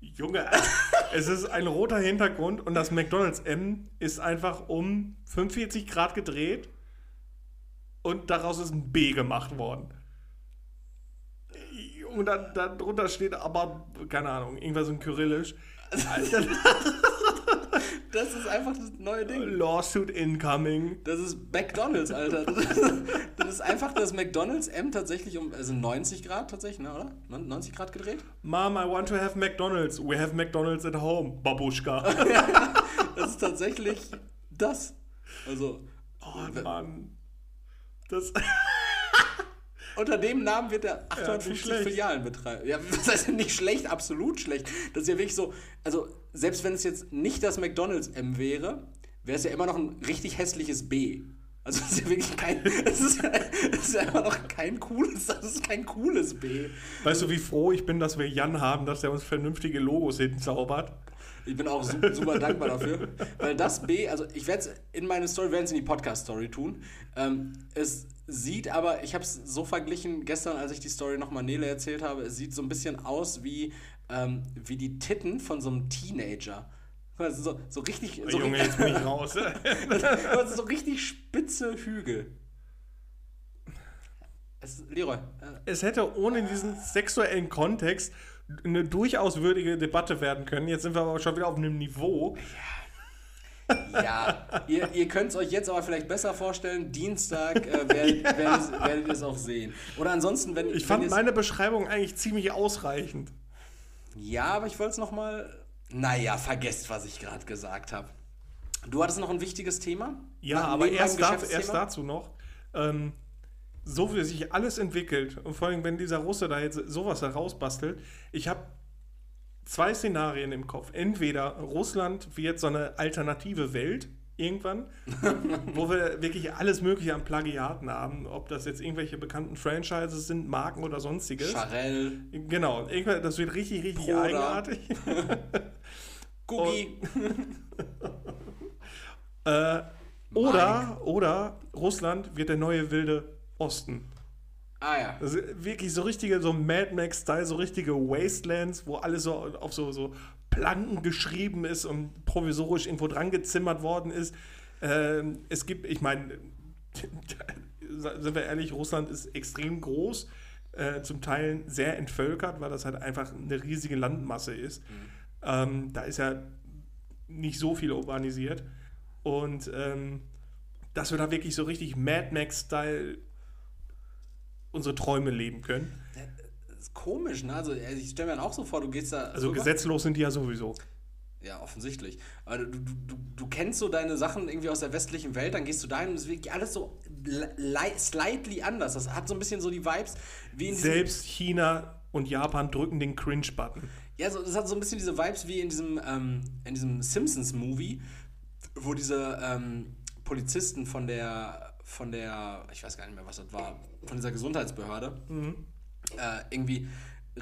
Junge, es ist ein roter Hintergrund und das McDonalds M ist einfach um 45 Grad gedreht und daraus ist ein B gemacht worden. Und dann, dann drunter steht aber, keine Ahnung, irgendwas in Kyrillisch. Alter, Das ist einfach das neue Ding. Lawsuit incoming. Das ist McDonalds, Alter. Das ist, das ist einfach das McDonalds M tatsächlich um, also 90 Grad tatsächlich, ne, oder? 90 Grad gedreht? Mom, I want to have McDonald's. We have McDonald's at home. Babuschka. Das ist tatsächlich das. Also, Oh Mann. Das, unter dem Namen wird er nicht 850 schlecht. Filialen betreiben. Ja, was heißt denn nicht schlecht? Absolut schlecht. Das ist ja wirklich so, also, selbst wenn es jetzt nicht das McDonalds M wäre, wäre es ja immer noch ein richtig hässliches B. Also, das ist ja wirklich kein, das ist, das ist ja immer noch kein cooles, das ist kein cooles B. weißt du, wie froh ich bin, dass wir Jan haben, dass er uns vernünftige Logos hinzaubert? Ich bin auch su- super dankbar dafür, weil das B, also ich werde es in meine Story, werde es in die Podcast-Story tun. Ähm, es sieht aber, ich habe es so verglichen gestern, als ich die Story nochmal Nele erzählt habe, es sieht so ein bisschen aus wie, ähm, wie die Titten von so einem Teenager. Also so, so richtig, so, Junge, jetzt bin ich raus. also so richtig spitze Hügel. Es, Leroy, äh, es hätte ohne diesen sexuellen Kontext eine durchaus würdige Debatte werden können. Jetzt sind wir aber schon wieder auf einem Niveau. Ja, ihr, ihr könnt es euch jetzt aber vielleicht besser vorstellen. Dienstag äh, werdet, werdet, werdet ihr es auch sehen. Oder ansonsten, wenn Ich wenn fand meine Beschreibung eigentlich ziemlich ausreichend. Ja, aber ich wollte es nochmal. Naja, vergesst, was ich gerade gesagt habe. Du hattest noch ein wichtiges Thema? Ja, Na, aber erst, da, erst dazu noch. Ähm, so wie sich alles entwickelt und vor allem, wenn dieser Russe da jetzt sowas herausbastelt, ich habe zwei Szenarien im Kopf. Entweder Russland wird so eine alternative Welt irgendwann, wo wir wirklich alles Mögliche an Plagiaten haben, ob das jetzt irgendwelche bekannten Franchises sind, Marken oder sonstiges. Charell, Genau, irgendwann, das wird richtig, richtig Proda. eigenartig. Gugi. Äh, oder, oder Russland wird der neue wilde Osten. Ah ja. Ist wirklich so richtige, so Mad Max-Style, so richtige Wastelands, wo alles so auf so, so Planken geschrieben ist und provisorisch irgendwo dran gezimmert worden ist. Ähm, es gibt, ich meine, sind wir ehrlich, Russland ist extrem groß, äh, zum Teil sehr entvölkert, weil das halt einfach eine riesige Landmasse ist. Ähm, da ist ja nicht so viel urbanisiert. Und ähm, dass wir da wirklich so richtig Mad Max-Style unsere Träume leben können. Komisch, ne? Also ich stelle mir dann auch so vor, du gehst da. Also rüber. gesetzlos sind die ja sowieso. Ja, offensichtlich. Aber du, du, du, du kennst so deine Sachen irgendwie aus der westlichen Welt, dann gehst du dahin und es ist wirklich alles so li- slightly anders. Das hat so ein bisschen so die Vibes wie in diesem, Selbst China und Japan drücken den Cringe-Button. Ja, so, das hat so ein bisschen diese Vibes wie in diesem, ähm, in diesem Simpsons-Movie, wo diese ähm, Polizisten von der, von der, ich weiß gar nicht mehr, was das war, von dieser Gesundheitsbehörde, äh, irgendwie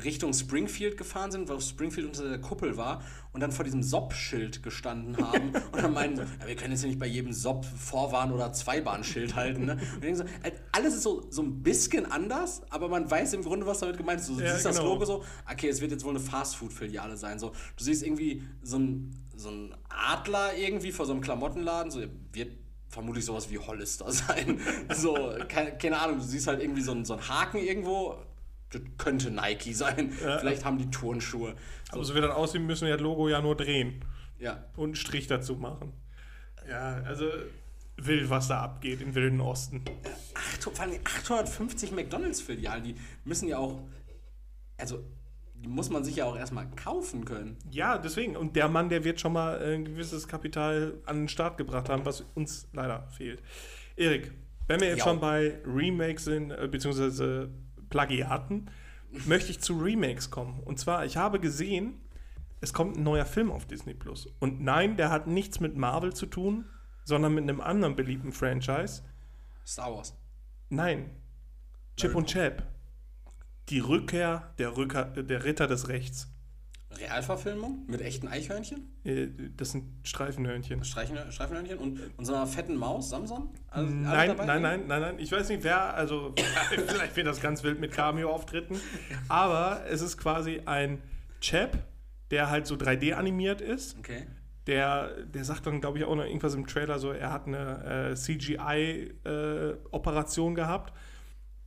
Richtung Springfield gefahren sind, weil Springfield unter der Kuppel war und dann vor diesem SOP-Schild gestanden haben und dann meinen, so, ja, wir können jetzt nicht bei jedem SOP Vorwarn- oder Zweibahnschild halten. Ne? Und so, äh, alles ist so, so ein bisschen anders, aber man weiß im Grunde, was damit gemeint ist. Du Ja, siehst das genau. Logo so, okay, es wird jetzt wohl eine Fastfood-Filiale sein. So, du siehst irgendwie so ein, so ein Adler irgendwie vor so einem Klamottenladen, so wird vermutlich sowas wie Hollister sein. so, keine, keine Ahnung, du siehst halt irgendwie so einen, so einen Haken irgendwo. Das könnte Nike sein. Vielleicht haben die Turnschuhe. Aber so wie das aussieht, müssen wir das Logo ja nur drehen Ja. und einen Strich dazu machen. Ja, also wild, was da abgeht im Wilden Osten. Acht, vor allem 850 McDonalds-Filialen, die müssen ja auch. Also, die muss man sich ja auch erstmal kaufen können. Ja, deswegen. Und der Mann, der wird schon mal ein gewisses Kapital an den Start gebracht haben, was uns leider fehlt. Erik, wenn wir jetzt Ja. schon bei Remakes sind, äh, beziehungsweise Plagiaten, möchte ich zu Remakes kommen. Und zwar, ich habe gesehen, es kommt ein neuer Film auf Disney Plus. Und nein, der hat nichts mit Marvel zu tun, sondern mit einem anderen beliebten Franchise. Star Wars. Nein, Chip und Chap. Die Rückkehr der, Rücker, der Ritter des Rechts. Realverfilmung mit echten Eichhörnchen? Äh, Das sind Streifenhörnchen. Streichen- Streifenhörnchen und, und so einer fetten Maus, Samson? Alle Nein, nein, nein, nein, nein. Ich weiß nicht, wer, also vielleicht wird das ganz wild mit Cameo-Auftritten, aber es ist quasi ein Chap, der halt so 3D animiert ist. Okay. Der, der sagt dann, glaube ich, auch noch irgendwas im Trailer, so er hat eine äh, CGI-Operation gehabt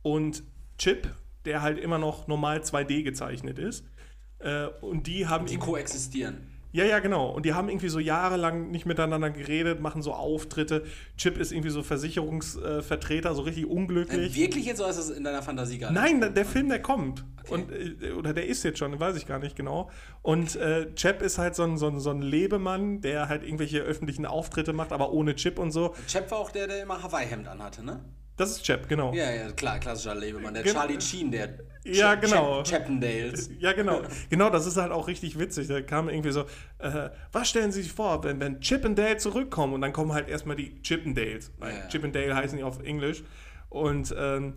und Chip, der halt immer noch normal 2D gezeichnet ist. Äh, und die haben Die ihn- koexistieren. ja, ja, genau. Und die haben irgendwie so jahrelang nicht miteinander geredet, machen so Auftritte. Chip ist irgendwie so Versicherungsvertreter, so richtig unglücklich. wirklich jetzt oder ist das in deiner Fantasie gerade? Nein, der- der Film, der kommt. Okay. Und, äh, oder der ist jetzt schon, weiß ich gar nicht genau. Und äh, Chip ist halt so ein, so, ein, so ein Lebemann, der halt irgendwelche öffentlichen Auftritte macht, aber ohne Chip und so. Chap war auch der, der immer Hawaii-Hemd anhatte, ne? Das ist Chip, genau. Ja, ja, klar, klassischer Lebemann. Der Gen- Charlie Sheen, der Ja, Chap- genau. Chap Chappendales. Ja, genau. Genau, das ist halt auch richtig witzig. Da kam irgendwie so, äh, was stellen Sie sich vor, wenn, wenn Chip and Dale zurückkommen und dann kommen halt erstmal die Chippendales. Weil Ja. Chip and Dale heißen die auf Englisch. Und ähm,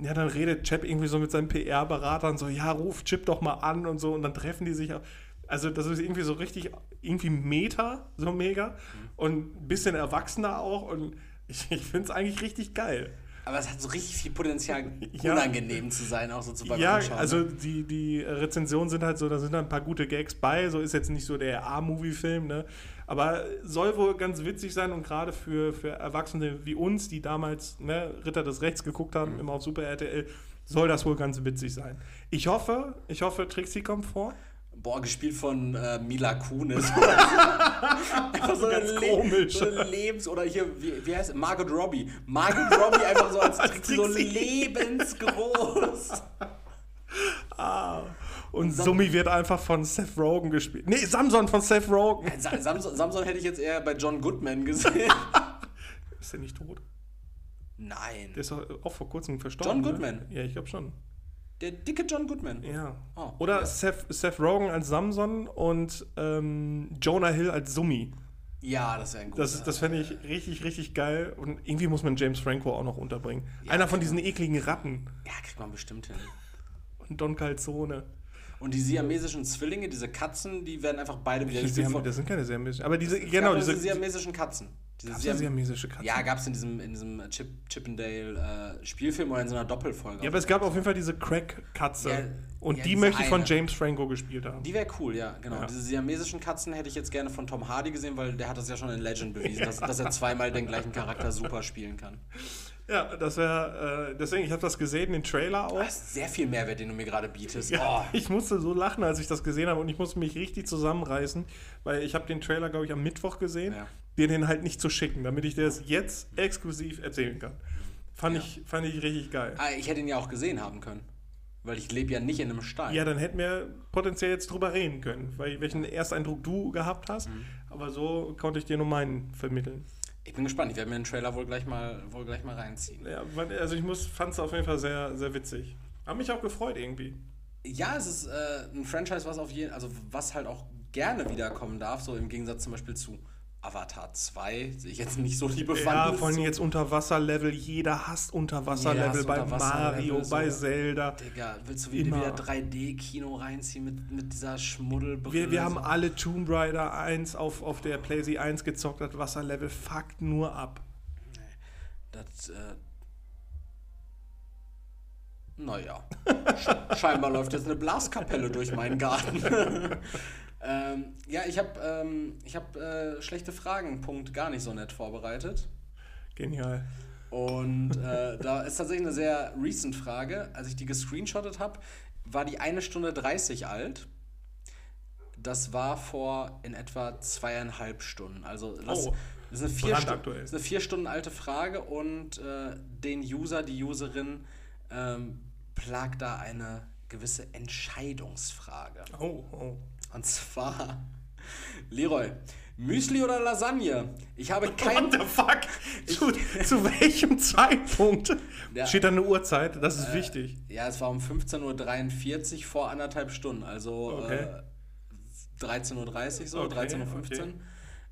ja, dann redet Chip irgendwie so mit seinen PR-Beratern so, ja, ruf Chip doch mal an und so. Und dann treffen die sich. auch. Also das ist irgendwie so richtig, irgendwie Meta, so mega. Und ein bisschen erwachsener auch. Und ich, ich finde es eigentlich richtig geil. Aber es hat so richtig viel Potenzial, Ja. unangenehm zu sein, auch so zu beim Ja, Anschauen, also ne? die, die Rezensionen sind halt so, da sind dann ein paar gute Gags bei. So ist jetzt nicht so der A-Movie-Film, ne? Aber soll wohl ganz witzig sein und gerade für, für Erwachsene wie uns, die damals ne, Ritter des Rechts geguckt haben, Mhm. immer auf Super RTL, soll das wohl ganz witzig sein. Ich hoffe, ich hoffe, Trixie kommt vor. Boah, gespielt von äh, Mila Kunis. einfach so Ganz eine, Le komisch. so eine Lebens- oder hier, wie, wie heißt es? Margot Robbie. Margot Robbie einfach so als, Als Trixie, so lebensgroß. Und Summi wird einfach von Seth Rogen gespielt. Nee, Samson von Seth Rogen. Sa- Samson, Samson hätte ich jetzt eher bei John Goodman gesehen. Ist der nicht tot? Nein. Der ist auch vor kurzem verstorben. John Goodman? Ne? Ja, ich glaube schon. Der dicke John Goodman. Ja. Oh, Oder ja. Seth, Seth Rogen als Samson und ähm, Jonah Hill als Summi. Ja, das wäre ein guter. Das, das fände ich richtig, richtig geil. Und irgendwie muss man James Franco auch noch unterbringen. Ja, Einer von diesen ekligen Ratten. Ja, kriegt man bestimmt hin. Und Don Calzone. Und die siamesischen Zwillinge, diese Katzen, die werden einfach beide wieder Die Siam, das sind keine siamesischen. Aber diese, Es genau, diese. diese siamesischen Katzen. Diese Siam- siamesische Katzen? Ja, gab es in diesem, in diesem Chip, Chippendale äh, Spielfilm oder in so einer Doppelfolge. Ja, aber es gab auf jeden Fall diese Crack-Katze. Ja, und ja, die möchte ich von. James Franco gespielt haben. Die wäre cool, ja, genau. Ja. Diese siamesischen Katzen hätte ich jetzt gerne von Tom Hardy gesehen, weil der hat das ja schon in Legend bewiesen, dass, dass er zweimal den gleichen Charakter super spielen kann. Ja, das wäre. Äh, deswegen, ich habe das gesehen, den Trailer auch. Das ist sehr viel Mehrwert, den du mir gerade bietest. Ja, Oh. ich musste so lachen, als ich das gesehen habe und ich musste mich richtig zusammenreißen, weil ich habe den Trailer, glaube ich, am Mittwoch gesehen, Ja. dir den halt nicht zu schicken, damit ich dir das jetzt exklusiv erzählen kann. Fand, Ja. ich, fand ich richtig geil. Ah, ich hätte ihn ja auch gesehen haben können. Weil ich lebe ja nicht in einem Stein. Ja, dann hätten wir potenziell jetzt drüber reden können, weil welchen Ersteindruck du gehabt hast, Mhm. aber so konnte ich dir nur meinen vermitteln. Ich bin gespannt, ich werde mir den Trailer wohl gleich mal, wohl gleich mal reinziehen. Ja, also ich fand es auf jeden Fall sehr, sehr witzig. Hab mich auch gefreut irgendwie. Ja, es ist äh, ein Franchise, was auf jeden, also was halt auch gerne wiederkommen darf, so im Gegensatz zum Beispiel zu Avatar 2, sehe ich jetzt nicht so die Ja, Bewandtnis. vor allem zu. jetzt Unterwasserlevel. Jeder hasst Unterwasserlevel bei Unterwasserlevel, Mario, so. bei Zelda. Digga, willst du wieder, Immer. wieder 3D-Kino reinziehen mit, mit dieser Schmuddelbrille? Wir, wir haben alle Tomb Raider 1 auf, auf der PlayStation 1 gezockt. Das Wasserlevel fuckt nur ab. Das, äh, naja. Sch- Scheinbar läuft jetzt eine Blaskapelle durch meinen Garten. ähm, ja, ich habe ähm, ich hab, äh, schlechte Fragen, Punkt, gar nicht so nett vorbereitet. Genial. Und äh, da ist tatsächlich eine sehr recent Frage. Als ich die gescreenshottet habe, war die eine Stunde 30 alt. Das war vor in etwa zweieinhalb Stunden. Also das, Oh, das, ist, eine vier Stu- brandaktuell. das ist eine vier Stunden alte Frage und äh, den User, die Userin ähm, plagt da eine gewisse Entscheidungsfrage. Oh, oh. Und zwar, Leroy, Müsli oder Lasagne? Ich habe kein... What the fuck? Zu, zu welchem Zeitpunkt? Ja. Steht da eine Uhrzeit? Das ist wichtig. Ja, es war um 15.43 Uhr vor anderthalb Stunden. Also Okay. äh, 13.30 Uhr so, Okay, 13.15 Uhr.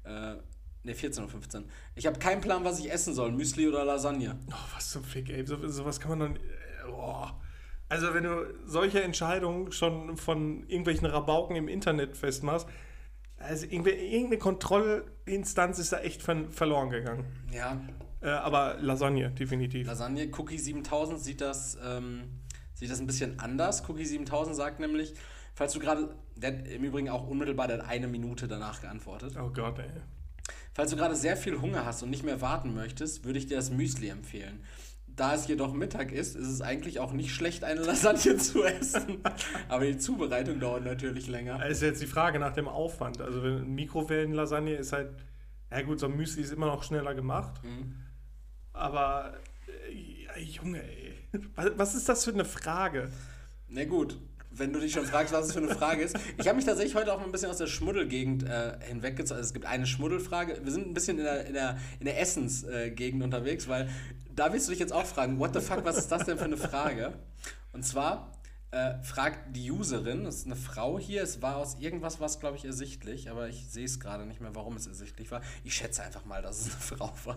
Äh, ne, 14.15 Uhr. Ich habe keinen Plan, was ich essen soll. Müsli oder Lasagne. Oh, was zum Fick, ey. So, sowas kann man doch nicht. Also, wenn du solche Entscheidungen schon von irgendwelchen Rabauken im Internet festmachst, also irgende- irgendeine Kontrollinstanz ist da echt ver verloren gegangen. Ja, Äh, aber Lasagne, definitiv. Lasagne. Cookie 7000 sieht das, ähm, sieht das ein bisschen anders. Cookie 7000 sagt nämlich, falls du gerade, der hat im Übrigen auch unmittelbar, der hat eine Minute danach geantwortet. Oh Gott, ey. Falls du gerade sehr viel Hunger hast und nicht mehr warten möchtest, würde ich dir das Müsli empfehlen. Da es jedoch Mittag ist, ist es eigentlich auch nicht schlecht, eine Lasagne zu essen. Aber die Zubereitung dauert natürlich länger. ist jetzt die Frage nach dem Aufwand. Also, wenn Mikrowellenlasagne ist halt, ja gut, so ein Müsli ist immer noch schneller gemacht. Mhm. Aber, äh, Junge, ey. Was, was ist das für eine Frage? Na gut, wenn du dich schon fragst, was es für eine Frage ist. Ich habe mich tatsächlich heute auch mal ein bisschen aus der Schmuddelgegend äh, hinweggezogen. Also es gibt eine Schmuddelfrage. Wir sind ein bisschen in der, in der, in der Essensgegend unterwegs, weil da wirst du dich jetzt auch fragen, what the fuck, was ist das denn für eine Frage? Und zwar äh, fragt die Userin, das ist eine Frau hier, es war aus irgendwas was, glaube ich, ersichtlich, aber ich sehe es gerade nicht mehr, warum es ersichtlich war. Ich schätze einfach mal, dass es eine Frau war.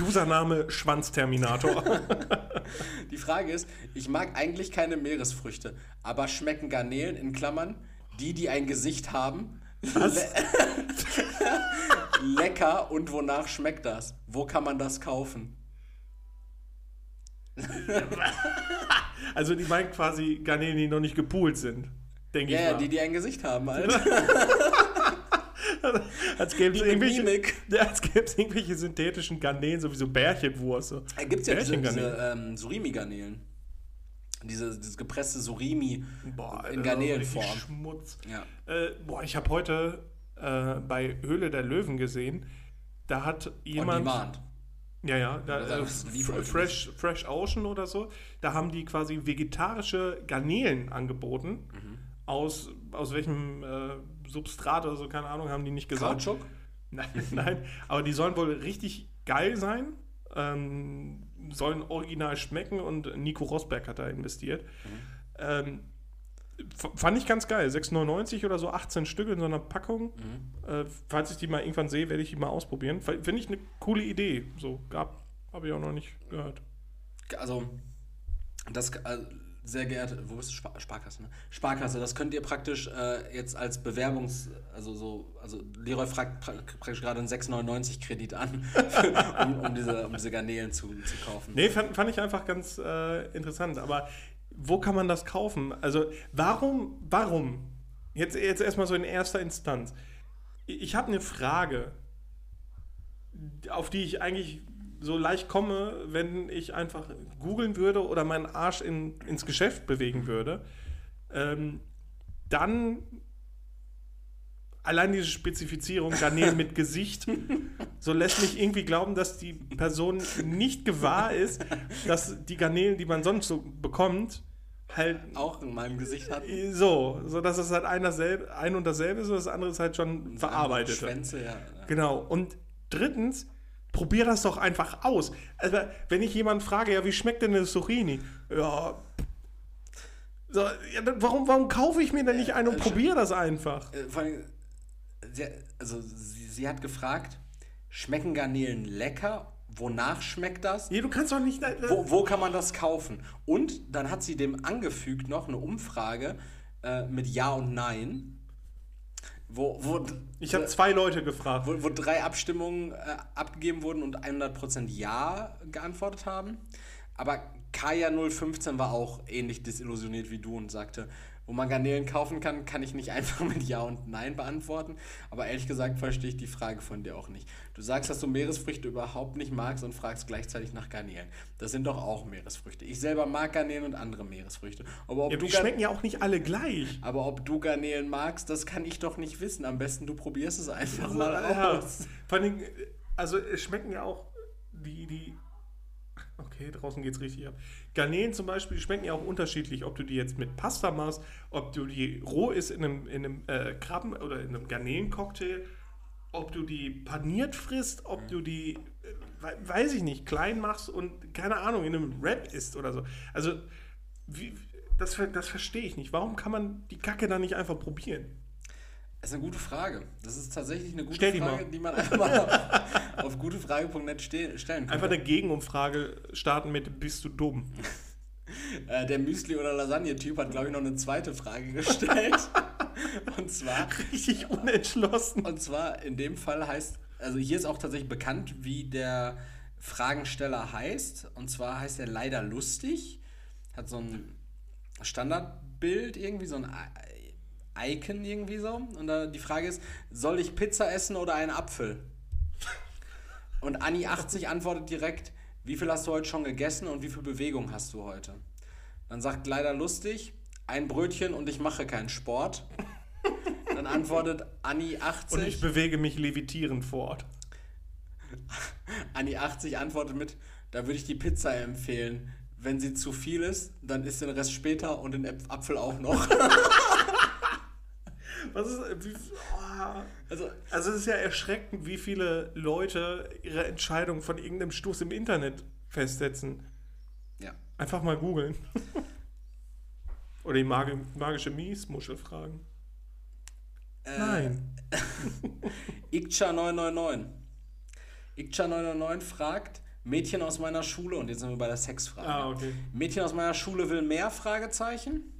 Username Schwanzterminator. Die Frage ist, ich mag eigentlich keine Meeresfrüchte, aber schmecken Garnelen in Klammern, die, die ein Gesicht haben, le lecker und wonach schmeckt das? Wo kann man das kaufen? also die meint quasi Garnelen, die noch nicht gepoolt sind. Denke Ja, ich ja, die, die ein Gesicht haben halt. als gäbe es irgendwelche. Ja, als irgendwelche synthetischen Garnelen, sowieso Bärchenwurst. So. Da gibt es ja diese, diese ähm, Surimi-Garnelen. Diese, dieses gepresste Surimi Boah, in Alter, Garnelenform. Schmutz. Ja. Äh, boah, ich habe heute äh, bei Höhle der Löwen gesehen, da hat On jemand... Demand. Ja, ja, da, äh, Fresh, Fresh Ocean oder so, da haben die quasi vegetarische Garnelen angeboten. Mhm. Aus, aus welchem äh, Substrat oder so, keine Ahnung, haben die nicht gesagt. Kautschuk? Nein, nein, aber die sollen wohl richtig geil sein, ähm, sollen original schmecken und Nico Rosberg hat da investiert. Ähm, f- fand ich ganz geil, 6,99 oder so, 18 Stück in so einer Packung. Äh, falls ich die mal irgendwann sehe, werde ich die mal ausprobieren. Finde ich eine coole Idee. So, gab, habe ich auch noch nicht gehört. Also, das äh, sehr geehrte, wo bist du? Spar Sparkasse, ne? Sparkasse, das könnt ihr praktisch äh, jetzt als Bewerbungs-, also so, also Leroy fragt pra praktisch gerade einen 6,99 Kredit an, um, um, diese, um diese Garnelen zu, zu kaufen. Nee, fand, fand ich einfach ganz äh, interessant. Aber wo kann man das kaufen? Also, warum, warum? Jetzt, jetzt erstmal so in erster Instanz. Ich habe eine Frage, auf die ich eigentlich so leicht komme, wenn ich einfach googeln würde oder meinen Arsch in, ins Geschäft bewegen würde. Ähm, dann allein diese Spezifizierung Garnelen mit Gesicht, so lässt mich irgendwie glauben, dass die Person nicht gewahr ist, dass die Garnelen, die man sonst so bekommt, halt Auch in meinem Gesicht hat. so, so dass es halt ein, dasselbe, ein und dasselbe ist und das andere ist halt schon verarbeitet. Schwänze, ja. Genau. Und drittens, probier das doch einfach aus. Also, wenn ich jemanden frage, ja, wie schmeckt denn das Zucchini? Ja. So, ja warum, warum kaufe ich mir denn nicht einen und Äh, probiere das einfach? Äh, vor allem, sie, also sie, sie hat gefragt, schmecken Garnelen lecker? Wonach schmeckt das? Ja, du kannst doch nicht. Wo, wo kann man das kaufen? Und dann hat sie dem angefügt noch eine Umfrage äh, mit Ja und Nein, wo, wo, Ich habe zwei Leute gefragt. wo, wo drei Abstimmungen äh, abgegeben wurden und 100% Ja geantwortet haben. Aber Kaya 015 war auch ähnlich desillusioniert wie du und sagte, wo man Garnelen kaufen kann, kann ich nicht einfach mit Ja und Nein beantworten. Aber ehrlich gesagt verstehe ich die Frage von dir auch nicht. Du sagst, dass du Meeresfrüchte überhaupt nicht magst und fragst gleichzeitig nach Garnelen. Das sind doch auch Meeresfrüchte. Ich selber mag Garnelen und andere Meeresfrüchte. Aber ob, Ja, du, die schmecken ja auch nicht alle gleich. aber ob du Garnelen magst, das kann ich doch nicht wissen. Am besten du probierst es einfach mal Ja. aus. Vor allem, also es schmecken ja auch die, die. Okay, draußen geht's richtig ab. Garnelen zum Beispiel schmecken ja auch unterschiedlich, ob du die jetzt mit Pasta machst, ob du die roh isst in einem, in einem äh, Krabben- oder in einem Garnelencocktail, ob du die paniert frisst, ob du die, äh, we- weiß ich nicht, klein machst und keine Ahnung, in einem Wrap isst oder so. Also, wie, das, das verstehe ich nicht. Warum kann man die Kacke dann nicht einfach probieren? Das ist eine gute Frage. Das ist tatsächlich eine gute Stell die Frage, mal. die man einfach mal auf, auf gutefrage.net ste- stellen kann. Einfach eine Gegenumfrage starten mit Bist du dumm? Äh, der Müsli- oder Lasagne-Typ hat, glaube ich, noch eine zweite Frage gestellt. und zwar, Richtig unentschlossen. und zwar in dem Fall heißt, also hier ist auch tatsächlich bekannt, wie der Fragensteller heißt. Und zwar heißt er leider lustig. Hat so ein Standardbild irgendwie, so ein Icon irgendwie so. Und da die Frage ist, soll ich Pizza essen oder einen Apfel? Und Anni80 antwortet direkt, wie viel hast du heute schon gegessen und wie viel Bewegung hast du heute? Dann sagt leider lustig, ein Brötchen und ich mache keinen Sport. Dann antwortet Anni80. Und ich bewege mich levitierend fort. Anni80 antwortet mit, da würde ich die Pizza empfehlen. Wenn sie zu viel ist, dann isst den Rest später und den Apfel auch noch. Was ist. Wie, oh. Also, Also, es ist ja erschreckend, wie viele Leute ihre Entscheidung von irgendeinem Stoß im Internet festsetzen. ja. Einfach mal googeln. Oder die Magi magische Miesmuschel fragen. Äh, Nein. Ikcha999. Ikcha999 fragt, Mädchen aus meiner Schule, und jetzt sind wir bei der Sexfrage. Ah, okay. Mädchen aus meiner Schule will mehr? Fragezeichen.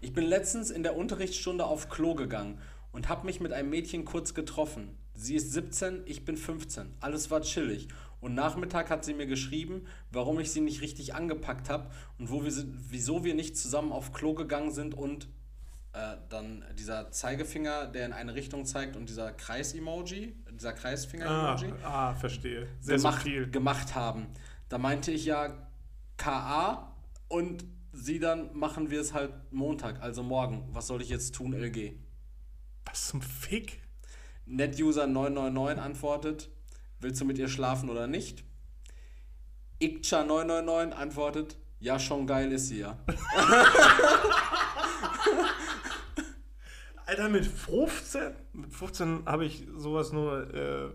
Ich bin letztens in der Unterrichtsstunde auf Klo gegangen und habe mich mit einem Mädchen kurz getroffen. Sie ist 17, ich bin 15. Alles war chillig. Und Nachmittag hat sie mir geschrieben, warum ich sie nicht richtig angepackt habe und wo wir sind, wieso wir nicht zusammen auf Klo gegangen sind und äh, dann dieser Zeigefinger, der in eine Richtung zeigt und dieser Kreis-Emoji, dieser Ah, Kreisfinger-Emoji ah, verstehe. Sehr gemacht, subtil. gemacht haben. Da meinte ich ja KA und sie dann machen wir es halt Montag, also morgen. Was soll ich jetzt tun, LG? Was zum Fick? NetUser999 antwortet, willst du mit ihr schlafen oder nicht? Ikcha999 antwortet, ja, schon geil ist sie ja. Alter, mit 15? Mit 15 habe ich sowas nur äh,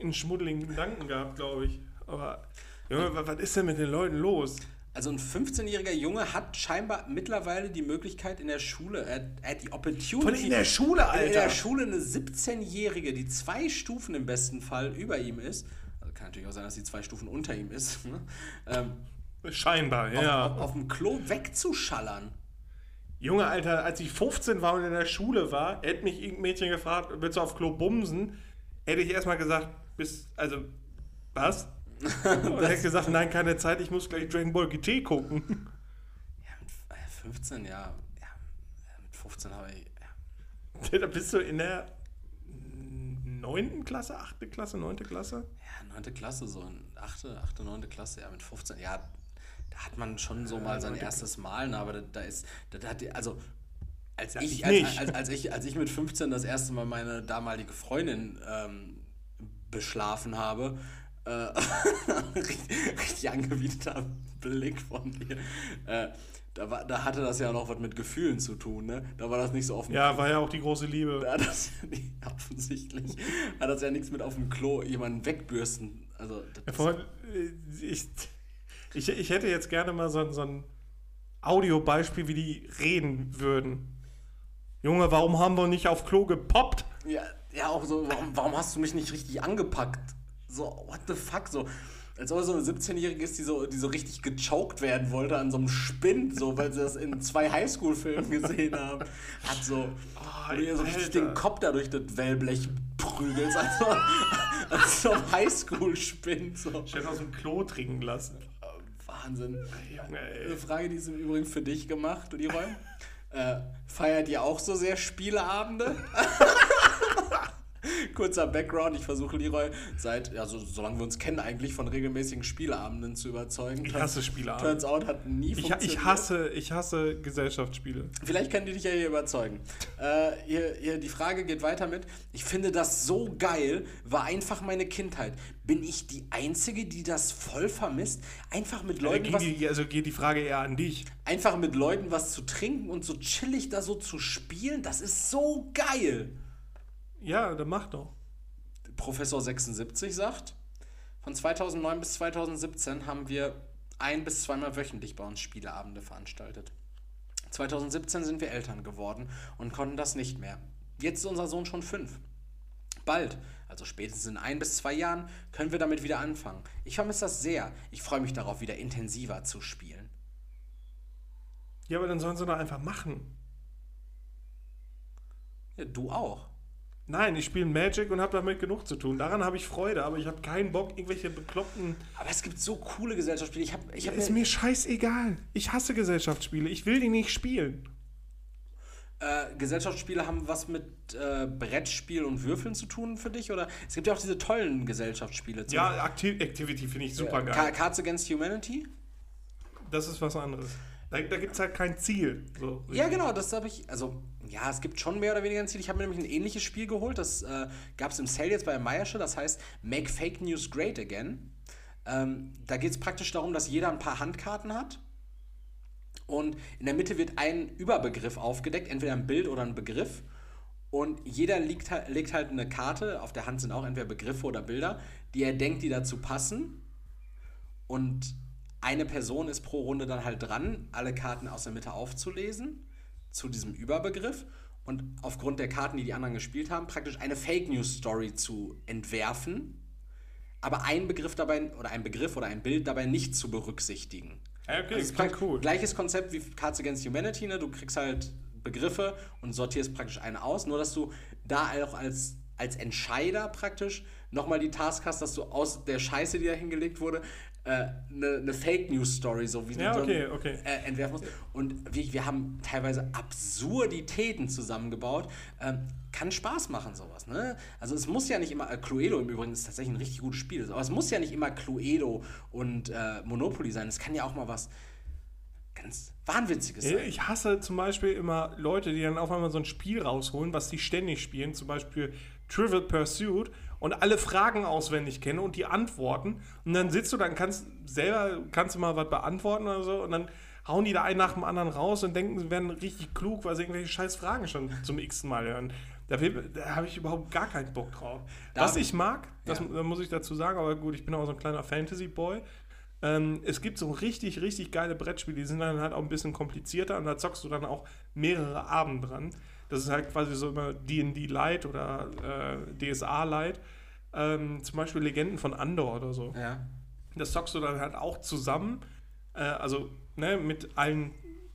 in schmuddeligen Gedanken gehabt, glaube ich. Aber, Junge, wa- was ist denn mit den Leuten los? Also ein 15-jähriger Junge hat scheinbar mittlerweile die Möglichkeit in der Schule, er, er hat die Opportunity. Von in der Schule, Alter. In der Schule eine 17-Jährige, die zwei Stufen im besten Fall über ihm ist. Also kann natürlich auch sein, dass sie zwei Stufen unter ihm ist. Ne? Ähm, Scheinbar, ja. auf, auf dem Klo wegzuschallern. Junge, Alter, als ich 15 war und in der Schule war, hätte mich irgendein Mädchen gefragt, willst du auf Klo bumsen? Hätte ich erstmal gesagt, bis, also, was? Und hätte gesagt, nein, keine Zeit, ich muss gleich Dragon Ball GT gucken. Ja, mit äh, 15, ja. ja mit 15 habe ich. Ja, Da bist du in der 9. Klasse, 8. Klasse, 9. Klasse? ja 9. Klasse, so in 8., 8., 9. Klasse, ja, mit 15. Ja, da hat man schon so mal sein erstes Mal, ne, aber da, da ist. Da, da hat die, also. Als, Ja, ich, als, als, als, ich, als ich mit 15 das erste Mal meine damalige Freundin ähm, beschlafen habe, äh, richtig, angewiderter Blick von dir. Äh, da, war, da hatte das ja noch was mit Gefühlen zu tun, ne? Da war das nicht so dem Ja, war ja auch die große Liebe. da hat das ja nicht, offensichtlich hat das ja nichts mit auf dem Klo jemanden wegbürsten. Also, vorhin, äh, ich, ich, ich hätte jetzt gerne mal so, ein- so ein Audiobeispiel, wie die reden würden. Junge, warum haben wir nicht auf Klo gepoppt? ja, ja, auch so, warum, warum hast du mich nicht richtig angepackt? So, what the fuck? So, als ob so eine 17-Jährige ist, die so, die so richtig gechoked werden wollte an so einem Spind, so, weil sie das in zwei Highschool-Filmen gesehen haben. Hat so, du ihr so richtig den Kopf da durch das Wellblech prügelst, also, als so ein Highschool-Spind. So. Ich hätte aus dem Klo trinken lassen. Wahnsinn. Junge, ey. Eine Frage, die ist im Übrigen für dich gemacht, Leroy. äh, feiert ihr auch so sehr Spieleabende? Kurzer Background, ich versuche Leroy seit, also solange wir uns kennen, eigentlich von regelmäßigen Spieleabenden zu überzeugen. Ich hasse Spieleabende. Turns out hat nie Ich, funktioniert. ich, hasse, ich hasse Gesellschaftsspiele. Vielleicht können die dich ja hier überzeugen. Äh, hier, hier, die Frage geht weiter mit. Ich finde das so geil, war einfach meine Kindheit. Bin ich die Einzige, die das voll vermisst? Einfach mit Leuten ging was die, also geht die Frage eher an dich. einfach mit Leuten was zu trinken und so chillig da so zu spielen, das ist so geil. Ja, dann mach doch. Professor 76 sagt, von 2009 bis 2017 haben wir ein bis zweimal wöchentlich bei uns Spieleabende veranstaltet. 2017 sind wir Eltern geworden und konnten das nicht mehr. Jetzt ist unser Sohn schon fünf. Bald, also spätestens in ein bis zwei Jahren, können wir damit wieder anfangen. Ich vermisse das sehr. Ich freue mich darauf, wieder intensiver zu spielen. Ja, aber dann sollen sie doch einfach machen. Ja, du auch. Nein, ich spiele Magic und habe damit genug zu tun. Daran habe ich Freude, aber ich habe keinen Bock, irgendwelche bekloppten. Aber es gibt so coole Gesellschaftsspiele. Ich hab, ich Ja, hab ist mir scheißegal. Ich hasse Gesellschaftsspiele. Ich will die nicht spielen. Äh, Gesellschaftsspiele haben was mit äh, Brettspiel und Würfeln zu tun für dich? Oder es gibt ja auch diese tollen Gesellschaftsspiele. Ja, Acti Activity finde ich super Ka- geil. Cards Against Humanity? Das ist was anderes. Da, da gibt es halt kein Ziel. So. Ja, genau, das habe ich. Also, ja, es gibt schon mehr oder weniger ein Ziel. Ich habe mir nämlich ein ähnliches Spiel geholt. Das äh, gab es im Sale jetzt bei Meiersche. Das heißt Make Fake News Great Again. Ähm, da geht es praktisch darum, dass jeder ein paar Handkarten hat. Und in der Mitte wird ein Überbegriff aufgedeckt, entweder ein Bild oder ein Begriff. Und jeder legt, halt- legt halt eine Karte, auf der Hand sind auch entweder Begriffe oder Bilder, die er denkt, die dazu passen. Und eine Person ist pro Runde dann halt dran, alle Karten aus der Mitte aufzulesen zu diesem Überbegriff und aufgrund der Karten, die die anderen gespielt haben, praktisch eine Fake News Story zu entwerfen, aber einen Begriff dabei oder ein Begriff oder ein Bild dabei nicht zu berücksichtigen. Okay, Also ist klingt cool. Gleiches Konzept wie Cards Against Humanity, ne? Du kriegst halt Begriffe und sortierst praktisch einen aus, nur dass du da auch als, als Entscheider praktisch nochmal die Task hast, dass du aus der Scheiße, die da hingelegt wurde, eine äh, ne Fake News Story, so wie Ja, du okay, okay. Äh, entwerfen musst. Und wir, wir haben teilweise Absurditäten zusammengebaut. Ähm, kann Spaß machen, sowas. Ne? Also es muss ja nicht immer, äh, Cluedo im Übrigen ist tatsächlich ein richtig gutes Spiel, aber es muss ja nicht immer Cluedo und äh, Monopoly sein. Es kann ja auch mal was ganz Wahnwitziges sein. Ich hasse zum Beispiel immer Leute, die dann auf einmal so ein Spiel rausholen, was die ständig spielen, zum Beispiel Trivial Pursuit und alle Fragen auswendig kennen und die Antworten und dann sitzt du, dann kannst selber kannst du mal was beantworten oder so und dann hauen die da einen nach dem anderen raus und denken, sie werden richtig klug, weil sie irgendwelche scheiß Fragen schon zum x Mal hören. Da, da habe ich überhaupt gar keinen Bock drauf. Da- Was ich mag, das Ja. muss ich dazu sagen, aber gut, ich bin auch so ein kleiner Fantasy-Boy. Ähm, es gibt so richtig, richtig geile Brettspiele, die sind dann halt auch ein bisschen komplizierter und da zockst du dann auch mehrere Abend dran. Das ist halt quasi so immer D&D Light oder äh, DSA Light. Ähm, zum Beispiel Legenden von Andor oder so. Ja. Das zockst du dann halt auch zusammen. Äh, also ne, mit allen,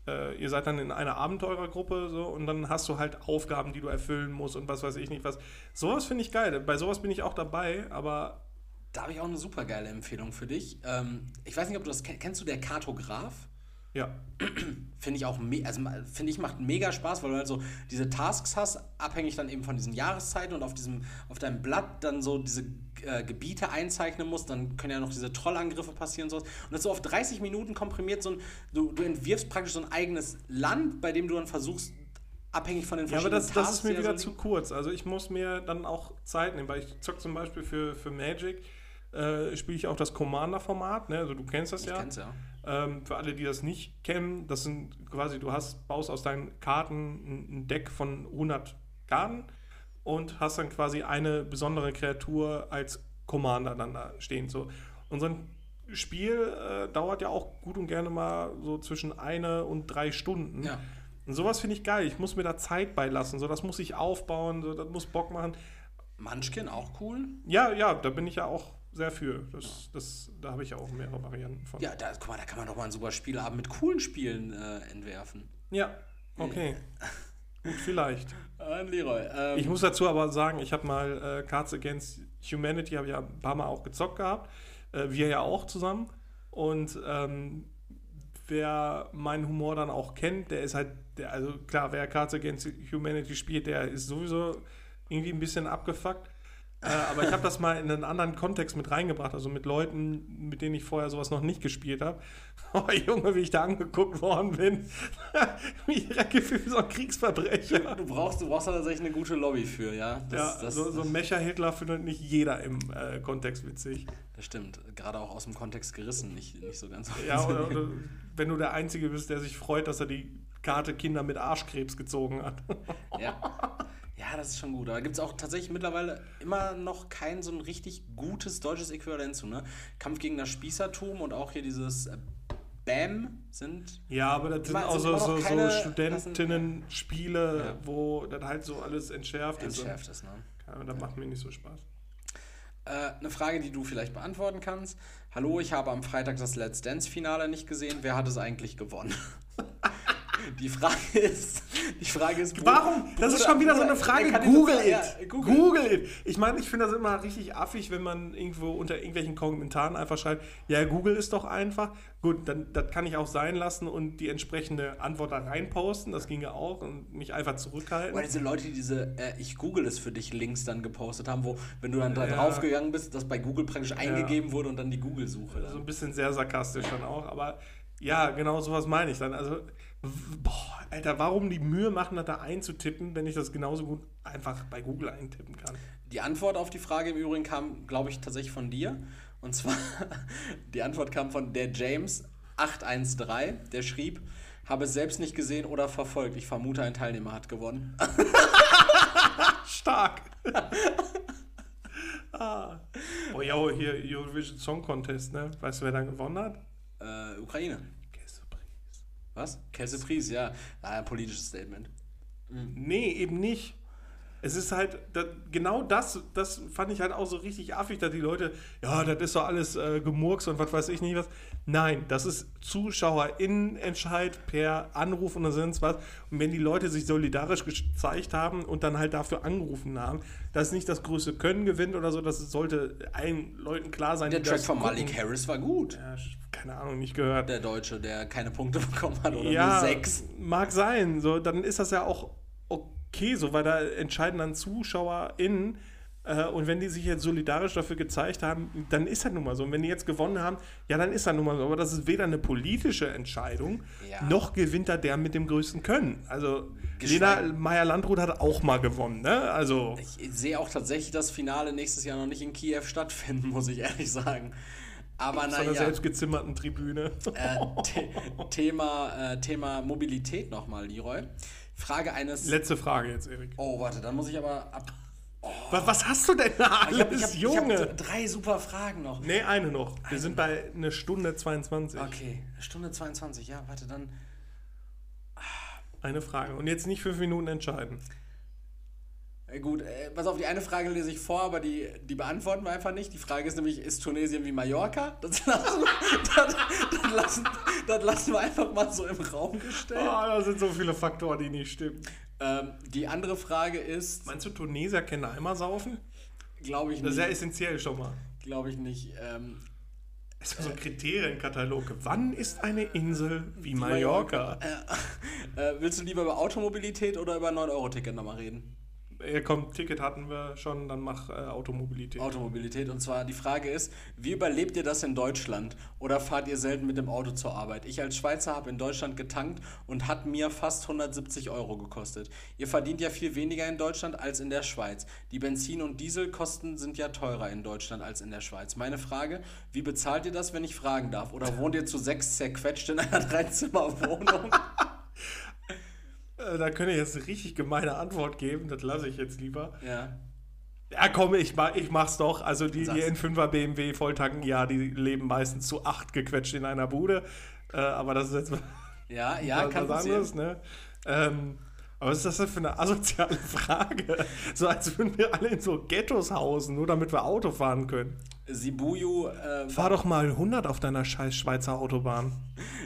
äh, ihr seid dann in einer Abenteurergruppe so und dann hast du halt Aufgaben, die du erfüllen musst und was weiß ich nicht was. Sowas finde ich geil. Bei sowas bin ich auch dabei, aber Da habe ich auch eine super geile Empfehlung für dich. Ähm, ich weiß nicht, ob du das kennst. Kennst du der Kartograf? Ja. Finde ich auch, also finde ich, macht mega Spaß, weil du halt so diese Tasks hast, abhängig dann eben von diesen Jahreszeiten und auf diesem, auf deinem Blatt dann so diese äh, Gebiete einzeichnen musst, dann können ja noch diese Trollangriffe passieren und sowas. Und das so auf 30 Minuten komprimiert, so ein, du, du entwirfst praktisch so ein eigenes Land, bei dem du dann versuchst, abhängig von den Ja, aber verschiedenen das, das ist mir wieder so zu kurz. Also ich muss mir dann auch Zeit nehmen, weil ich zock zum Beispiel für, für Magic, äh, spiele ich auch das Commander-Format, ne? also du kennst das Ich ja. kenn's ja. Ähm, für alle, die das nicht kennen, das sind quasi, du hast, baust aus deinen Karten ein, Deck von 100 Karten und hast dann quasi eine besondere Kreatur als Commander dann da stehen. So. Und so ein Spiel äh, dauert ja auch gut und gerne mal so zwischen eine und drei Stunden. Ja. Und sowas finde ich geil. Ich muss mir da Zeit beilassen. So, das muss ich aufbauen, so, das muss Bock machen. Munchkin auch cool. Ja, ja, da bin ich ja auch sehr für. Das, das, da habe ich ja auch mehrere Varianten von. Ja, da, guck mal, da kann man doch mal einen super Spielabend mit coolen Spielen äh, entwerfen. Ja, okay. Gut, vielleicht. Äh, Leroy. Ähm, Ich muss dazu aber sagen, ich habe mal äh, Cards Against Humanity, habe ich ja ein paar Mal auch gezockt gehabt. Äh, wir ja auch zusammen. Und ähm, wer meinen Humor dann auch kennt, der ist halt, der, also klar, wer Cards Against Humanity spielt, der ist sowieso irgendwie ein bisschen abgefuckt. Äh, aber ich habe das mal in einen anderen Kontext mit reingebracht, also mit Leuten, mit denen ich vorher sowas noch nicht gespielt habe. Oh Junge, wie ich da angeguckt worden bin. wie direkt gefühlt wie so ein Kriegsverbrecher. du brauchst, du brauchst da tatsächlich eine gute Lobby für, ja. Das, ja, das, so, so ein Mecha-Hitler findet nicht jeder im äh, Kontext witzig. das stimmt. Gerade auch aus dem Kontext gerissen, nicht, nicht so ganz. Ja, oder, oder wenn du der Einzige bist, der sich freut, dass er die Karte Kinder mit Arschkrebs gezogen hat. ja. ja, das ist schon gut. Aber gibt es auch tatsächlich mittlerweile immer noch kein so ein richtig gutes deutsches Äquivalent zu, ne? Kampf gegen das Spießertum und auch hier dieses äh, BAM sind. Ja, aber das sind Immer- auch so, so, so Studentinnen-Spiele, Ja. wo dann halt so alles entschärft, Entschärft ist, ne? ist. Und, ja, das macht mir nicht so Spaß. Äh, eine Frage, die du vielleicht beantworten kannst. Hallo, ich habe am Freitag das Let's Dance-Finale nicht gesehen. Wer hat es eigentlich gewonnen? Die Frage ist, die Frage ist, Warum? Das ist schon wieder so eine Frage. Google it. ja, Google. Google it. Ich meine, ich finde das immer richtig affig, wenn man irgendwo unter irgendwelchen Kommentaren einfach schreibt, ja, Google ist doch einfach. Gut, dann das kann ich auch sein lassen und die entsprechende Antwort da reinposten. Das ginge auch und mich einfach zurückhalten. Oder diese Leute, die diese äh, Ich google es für dich Links dann gepostet haben, wo, wenn du dann da Ja. draufgegangen bist, das bei Google praktisch eingegeben wurde und dann die Google-Suche. So dann. ein bisschen sehr sarkastisch dann auch, aber ja, genau sowas meine ich dann. Also, boah, Alter, warum die Mühe machen, das da einzutippen, wenn ich das genauso gut einfach bei Google eintippen kann? Die Antwort auf die Frage im Übrigen kam, glaube ich, tatsächlich von dir. Und zwar, die Antwort kam von der James 813, der schrieb, habe es selbst nicht gesehen oder verfolgt. Ich vermute, ein Teilnehmer hat gewonnen. Stark! ah. Boah, ja, hier Eurovision Song Contest, ne? Weißt du, wer dann gewonnen hat? Äh, Ukraine. Was? Kelsey Pries, ja. Ah, ein politisches Statement. Nee, eben nicht. Es ist halt, da, genau das, das fand ich halt auch so richtig affig, dass die Leute, ja, das ist doch alles äh, Gemurks und was weiß ich nicht was. Nein, das ist ZuschauerInnenentscheid per Anruf und sonst was. Und wenn die Leute sich solidarisch gezeigt haben und dann halt dafür angerufen haben, dass nicht das größte Können gewinnt oder so, das sollte allen Leuten klar sein. Der Track von. Malik Harris war gut. Ja, keine Ahnung, nicht gehört. Der Deutsche, der keine Punkte bekommen hat oder ja, nur sechs. mag sein. So, dann ist das ja auch okay, so, weil da entscheiden dann ZuschauerInnen. Äh, und wenn die sich jetzt solidarisch dafür gezeigt haben, dann ist das nun mal so. Und wenn die jetzt gewonnen haben, ja, dann ist das nun mal so. Aber das ist weder eine politische Entscheidung, Ja. noch gewinnt da der mit dem größten Können. Also, Geschweige- Lena Meyer-Landrut hat auch mal gewonnen, ne? Also, Ich sehe auch tatsächlich das Finale nächstes Jahr noch nicht in Kiew stattfinden, muss ich ehrlich sagen. Aber von einer naja, selbst gezimmerten Tribüne. äh, The Thema, äh, Thema Mobilität nochmal, Leroy. Frage eines. Letzte Frage jetzt, Erik. oh, warte, dann muss ich aber ab. Was, was hast du denn da Ich habe alles, hab, ich Junge? hab drei super Fragen noch. nee, eine noch. Wir sind bei einer Stunde 22. Okay, Stunde 22, ja, warte, dann. Eine Frage. Und jetzt nicht fünf Minuten entscheiden. Äh, gut, äh, pass auf, die eine Frage lese ich vor, aber die, die beantworten wir einfach nicht. Die Frage ist nämlich, ist Tunesien wie Mallorca? Das lassen, das, das lassen, das lassen wir einfach mal so im Raum gestellt. Ah, da sind so viele Faktoren, die nicht stimmen. Ähm, die andere Frage ist, Meinst du, Tunesier kennen Eimer saufen? glaube ich Das ist ja nicht. essentiell schon mal. Glaube ich nicht. Ähm, Es ist so ein Kriterienkatalog. Wann ist eine Insel wie Mallorca? äh, willst du lieber über Automobilität oder über 9-Euro-Ticket nochmal reden? Ja, komm, Ticket hatten wir schon, dann mach äh, Automobilität. Automobilität. Und zwar die Frage ist, wie überlebt ihr das in Deutschland? Oder fahrt ihr selten mit dem Auto zur Arbeit? Ich als Schweizer habe in Deutschland getankt und hat mir fast 170 Euro gekostet. Ihr verdient ja viel weniger in Deutschland als in der Schweiz. Die Benzin- und Dieselkosten sind ja teurer in Deutschland als in der Schweiz. Meine Frage, wie bezahlt ihr das, wenn ich fragen darf? Oder wohnt ihr zu sechs zerquetscht in einer Dreizimmerwohnung? Äh, da könnte ich jetzt eine richtig gemeine Antwort geben. Das lasse ich jetzt lieber. ja. Ja, komm, ich, mach, ich mach's doch. Also die, die Sag's. in 5er BMW volltanken, ja, die leben meistens zu acht gequetscht in einer Bude. Äh, aber das ist jetzt Ja, ja, was, kann was anderes, ne? Ähm, aber was ist das denn für eine asoziale Frage? So als würden wir alle in so Ghettos hausen, nur damit wir Auto fahren können. Sibuyu, äh, Fahr doch mal 100 auf deiner scheiß Schweizer Autobahn.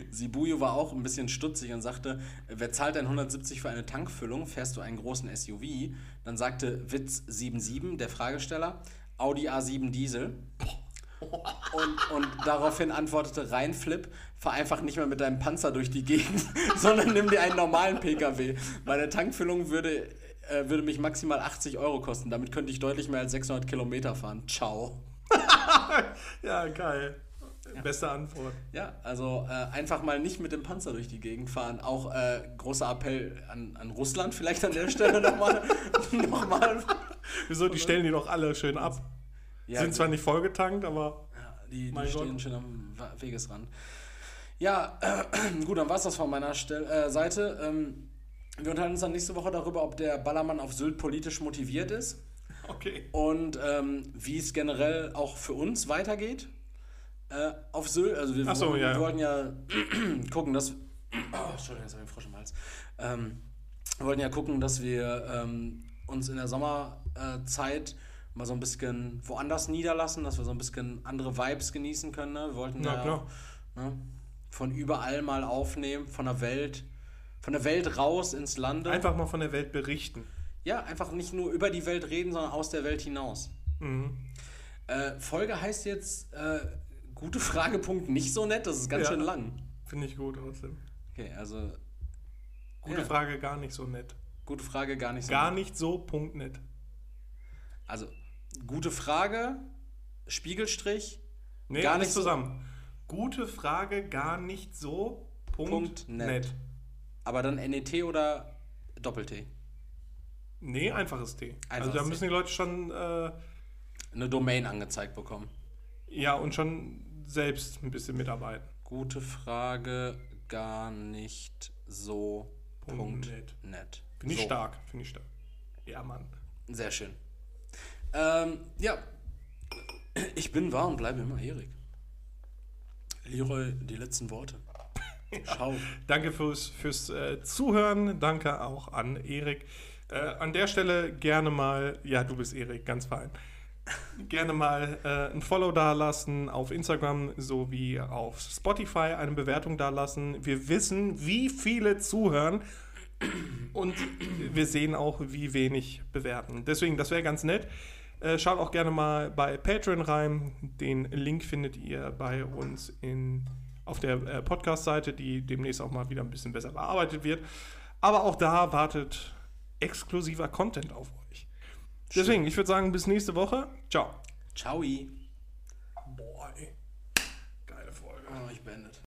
Sibuyo war auch ein bisschen stutzig und sagte, wer zahlt denn 170 für eine Tankfüllung? Fährst du einen großen SUV? Dann sagte Witz 77, der Fragesteller, Audi A7 Diesel. Und, und daraufhin antwortete Reinflip, fahr einfach nicht mehr mit deinem Panzer durch die Gegend, sondern nimm dir einen normalen PKW. Meine Tankfüllung würde, äh, würde mich maximal 80 Euro kosten. Damit könnte ich deutlich mehr als 600 Kilometer fahren. Ciao. Ja, geil. Beste Antwort. Ja, also äh, einfach mal nicht mit dem Panzer durch die Gegend fahren. Auch äh, großer Appell an, an Russland vielleicht an der Stelle nochmal. nochmal. Wieso? Die stellen die doch alle schön ab. Ja, Sind zwar nicht vollgetankt, aber ja, die, die stehen Gott. schon am Wegesrand. Ja, äh, gut, dann war es das von meiner Stell äh, Seite. Ähm, wir unterhalten uns dann nächste Woche darüber, ob der Ballermann auf Sylt politisch motiviert ist okay. und ähm, wie es generell auch für uns weitergeht. Äh, auf Sylt, also wir, so, wollten, ja, wir wollten ja gucken, dass. Oh, Entschuldigung, jetzt habe ich einen Frosch im Hals. Ähm, wir wollten ja gucken, dass wir ähm, uns in der Sommerzeit mal so ein bisschen woanders niederlassen, dass wir so ein bisschen andere Vibes genießen können. Ne? Wir wollten ja klar. ne, von überall mal aufnehmen, von der Welt, von der Welt raus ins Lande. Einfach mal von der Welt berichten. Ja, einfach nicht nur über die Welt reden, sondern aus der Welt hinaus. Mhm. Äh, Folge heißt jetzt äh, gute Frage, Punkt nicht so nett, das ist ganz Ja. schön lang. Finde ich gut, trotzdem. Okay, also Gute Ja. Frage, gar nicht so nett. gute Frage, gar nicht so. Gar nicht so, Punkt nett. Also, gute Frage, Spiegelstrich, Nee, Gar nicht so- zusammen. Gute Frage, gar nicht so, Punkt, Punkt nett. nett. aber dann NET oder Doppel-T. Nee, einfaches T. also Einfaches da T. müssen die Leute schon, äh, Eine Domain angezeigt bekommen. ja, und schon selbst ein bisschen mitarbeiten. Gute Frage, gar nicht so. Punkt nett. nett. Finde ich So. stark, finde ich stark. Ja, Mann. Sehr schön. Ähm, ja. Ich bin wahr und bleibe immer Erik. Leroy, die letzten Worte. Schau. Danke fürs, fürs äh, Zuhören. Danke auch an Erik. Äh, an der Stelle gerne mal, ja, du bist Erik, ganz fein. Gerne mal äh, ein Follow dalassen auf Instagram sowie auf Spotify, eine Bewertung dalassen. Wir wissen, wie viele zuhören und wir sehen auch, wie wenig bewerten. Deswegen, das wäre ganz nett. Äh, schaut auch gerne mal bei Patreon rein. Den Link findet ihr bei uns in, auf der äh, Podcast-Seite, die demnächst auch mal wieder ein bisschen besser bearbeitet wird. Aber auch da wartet exklusiver Content auf euch. Deswegen, ich würde sagen, bis nächste Woche. Ciao. Ciao.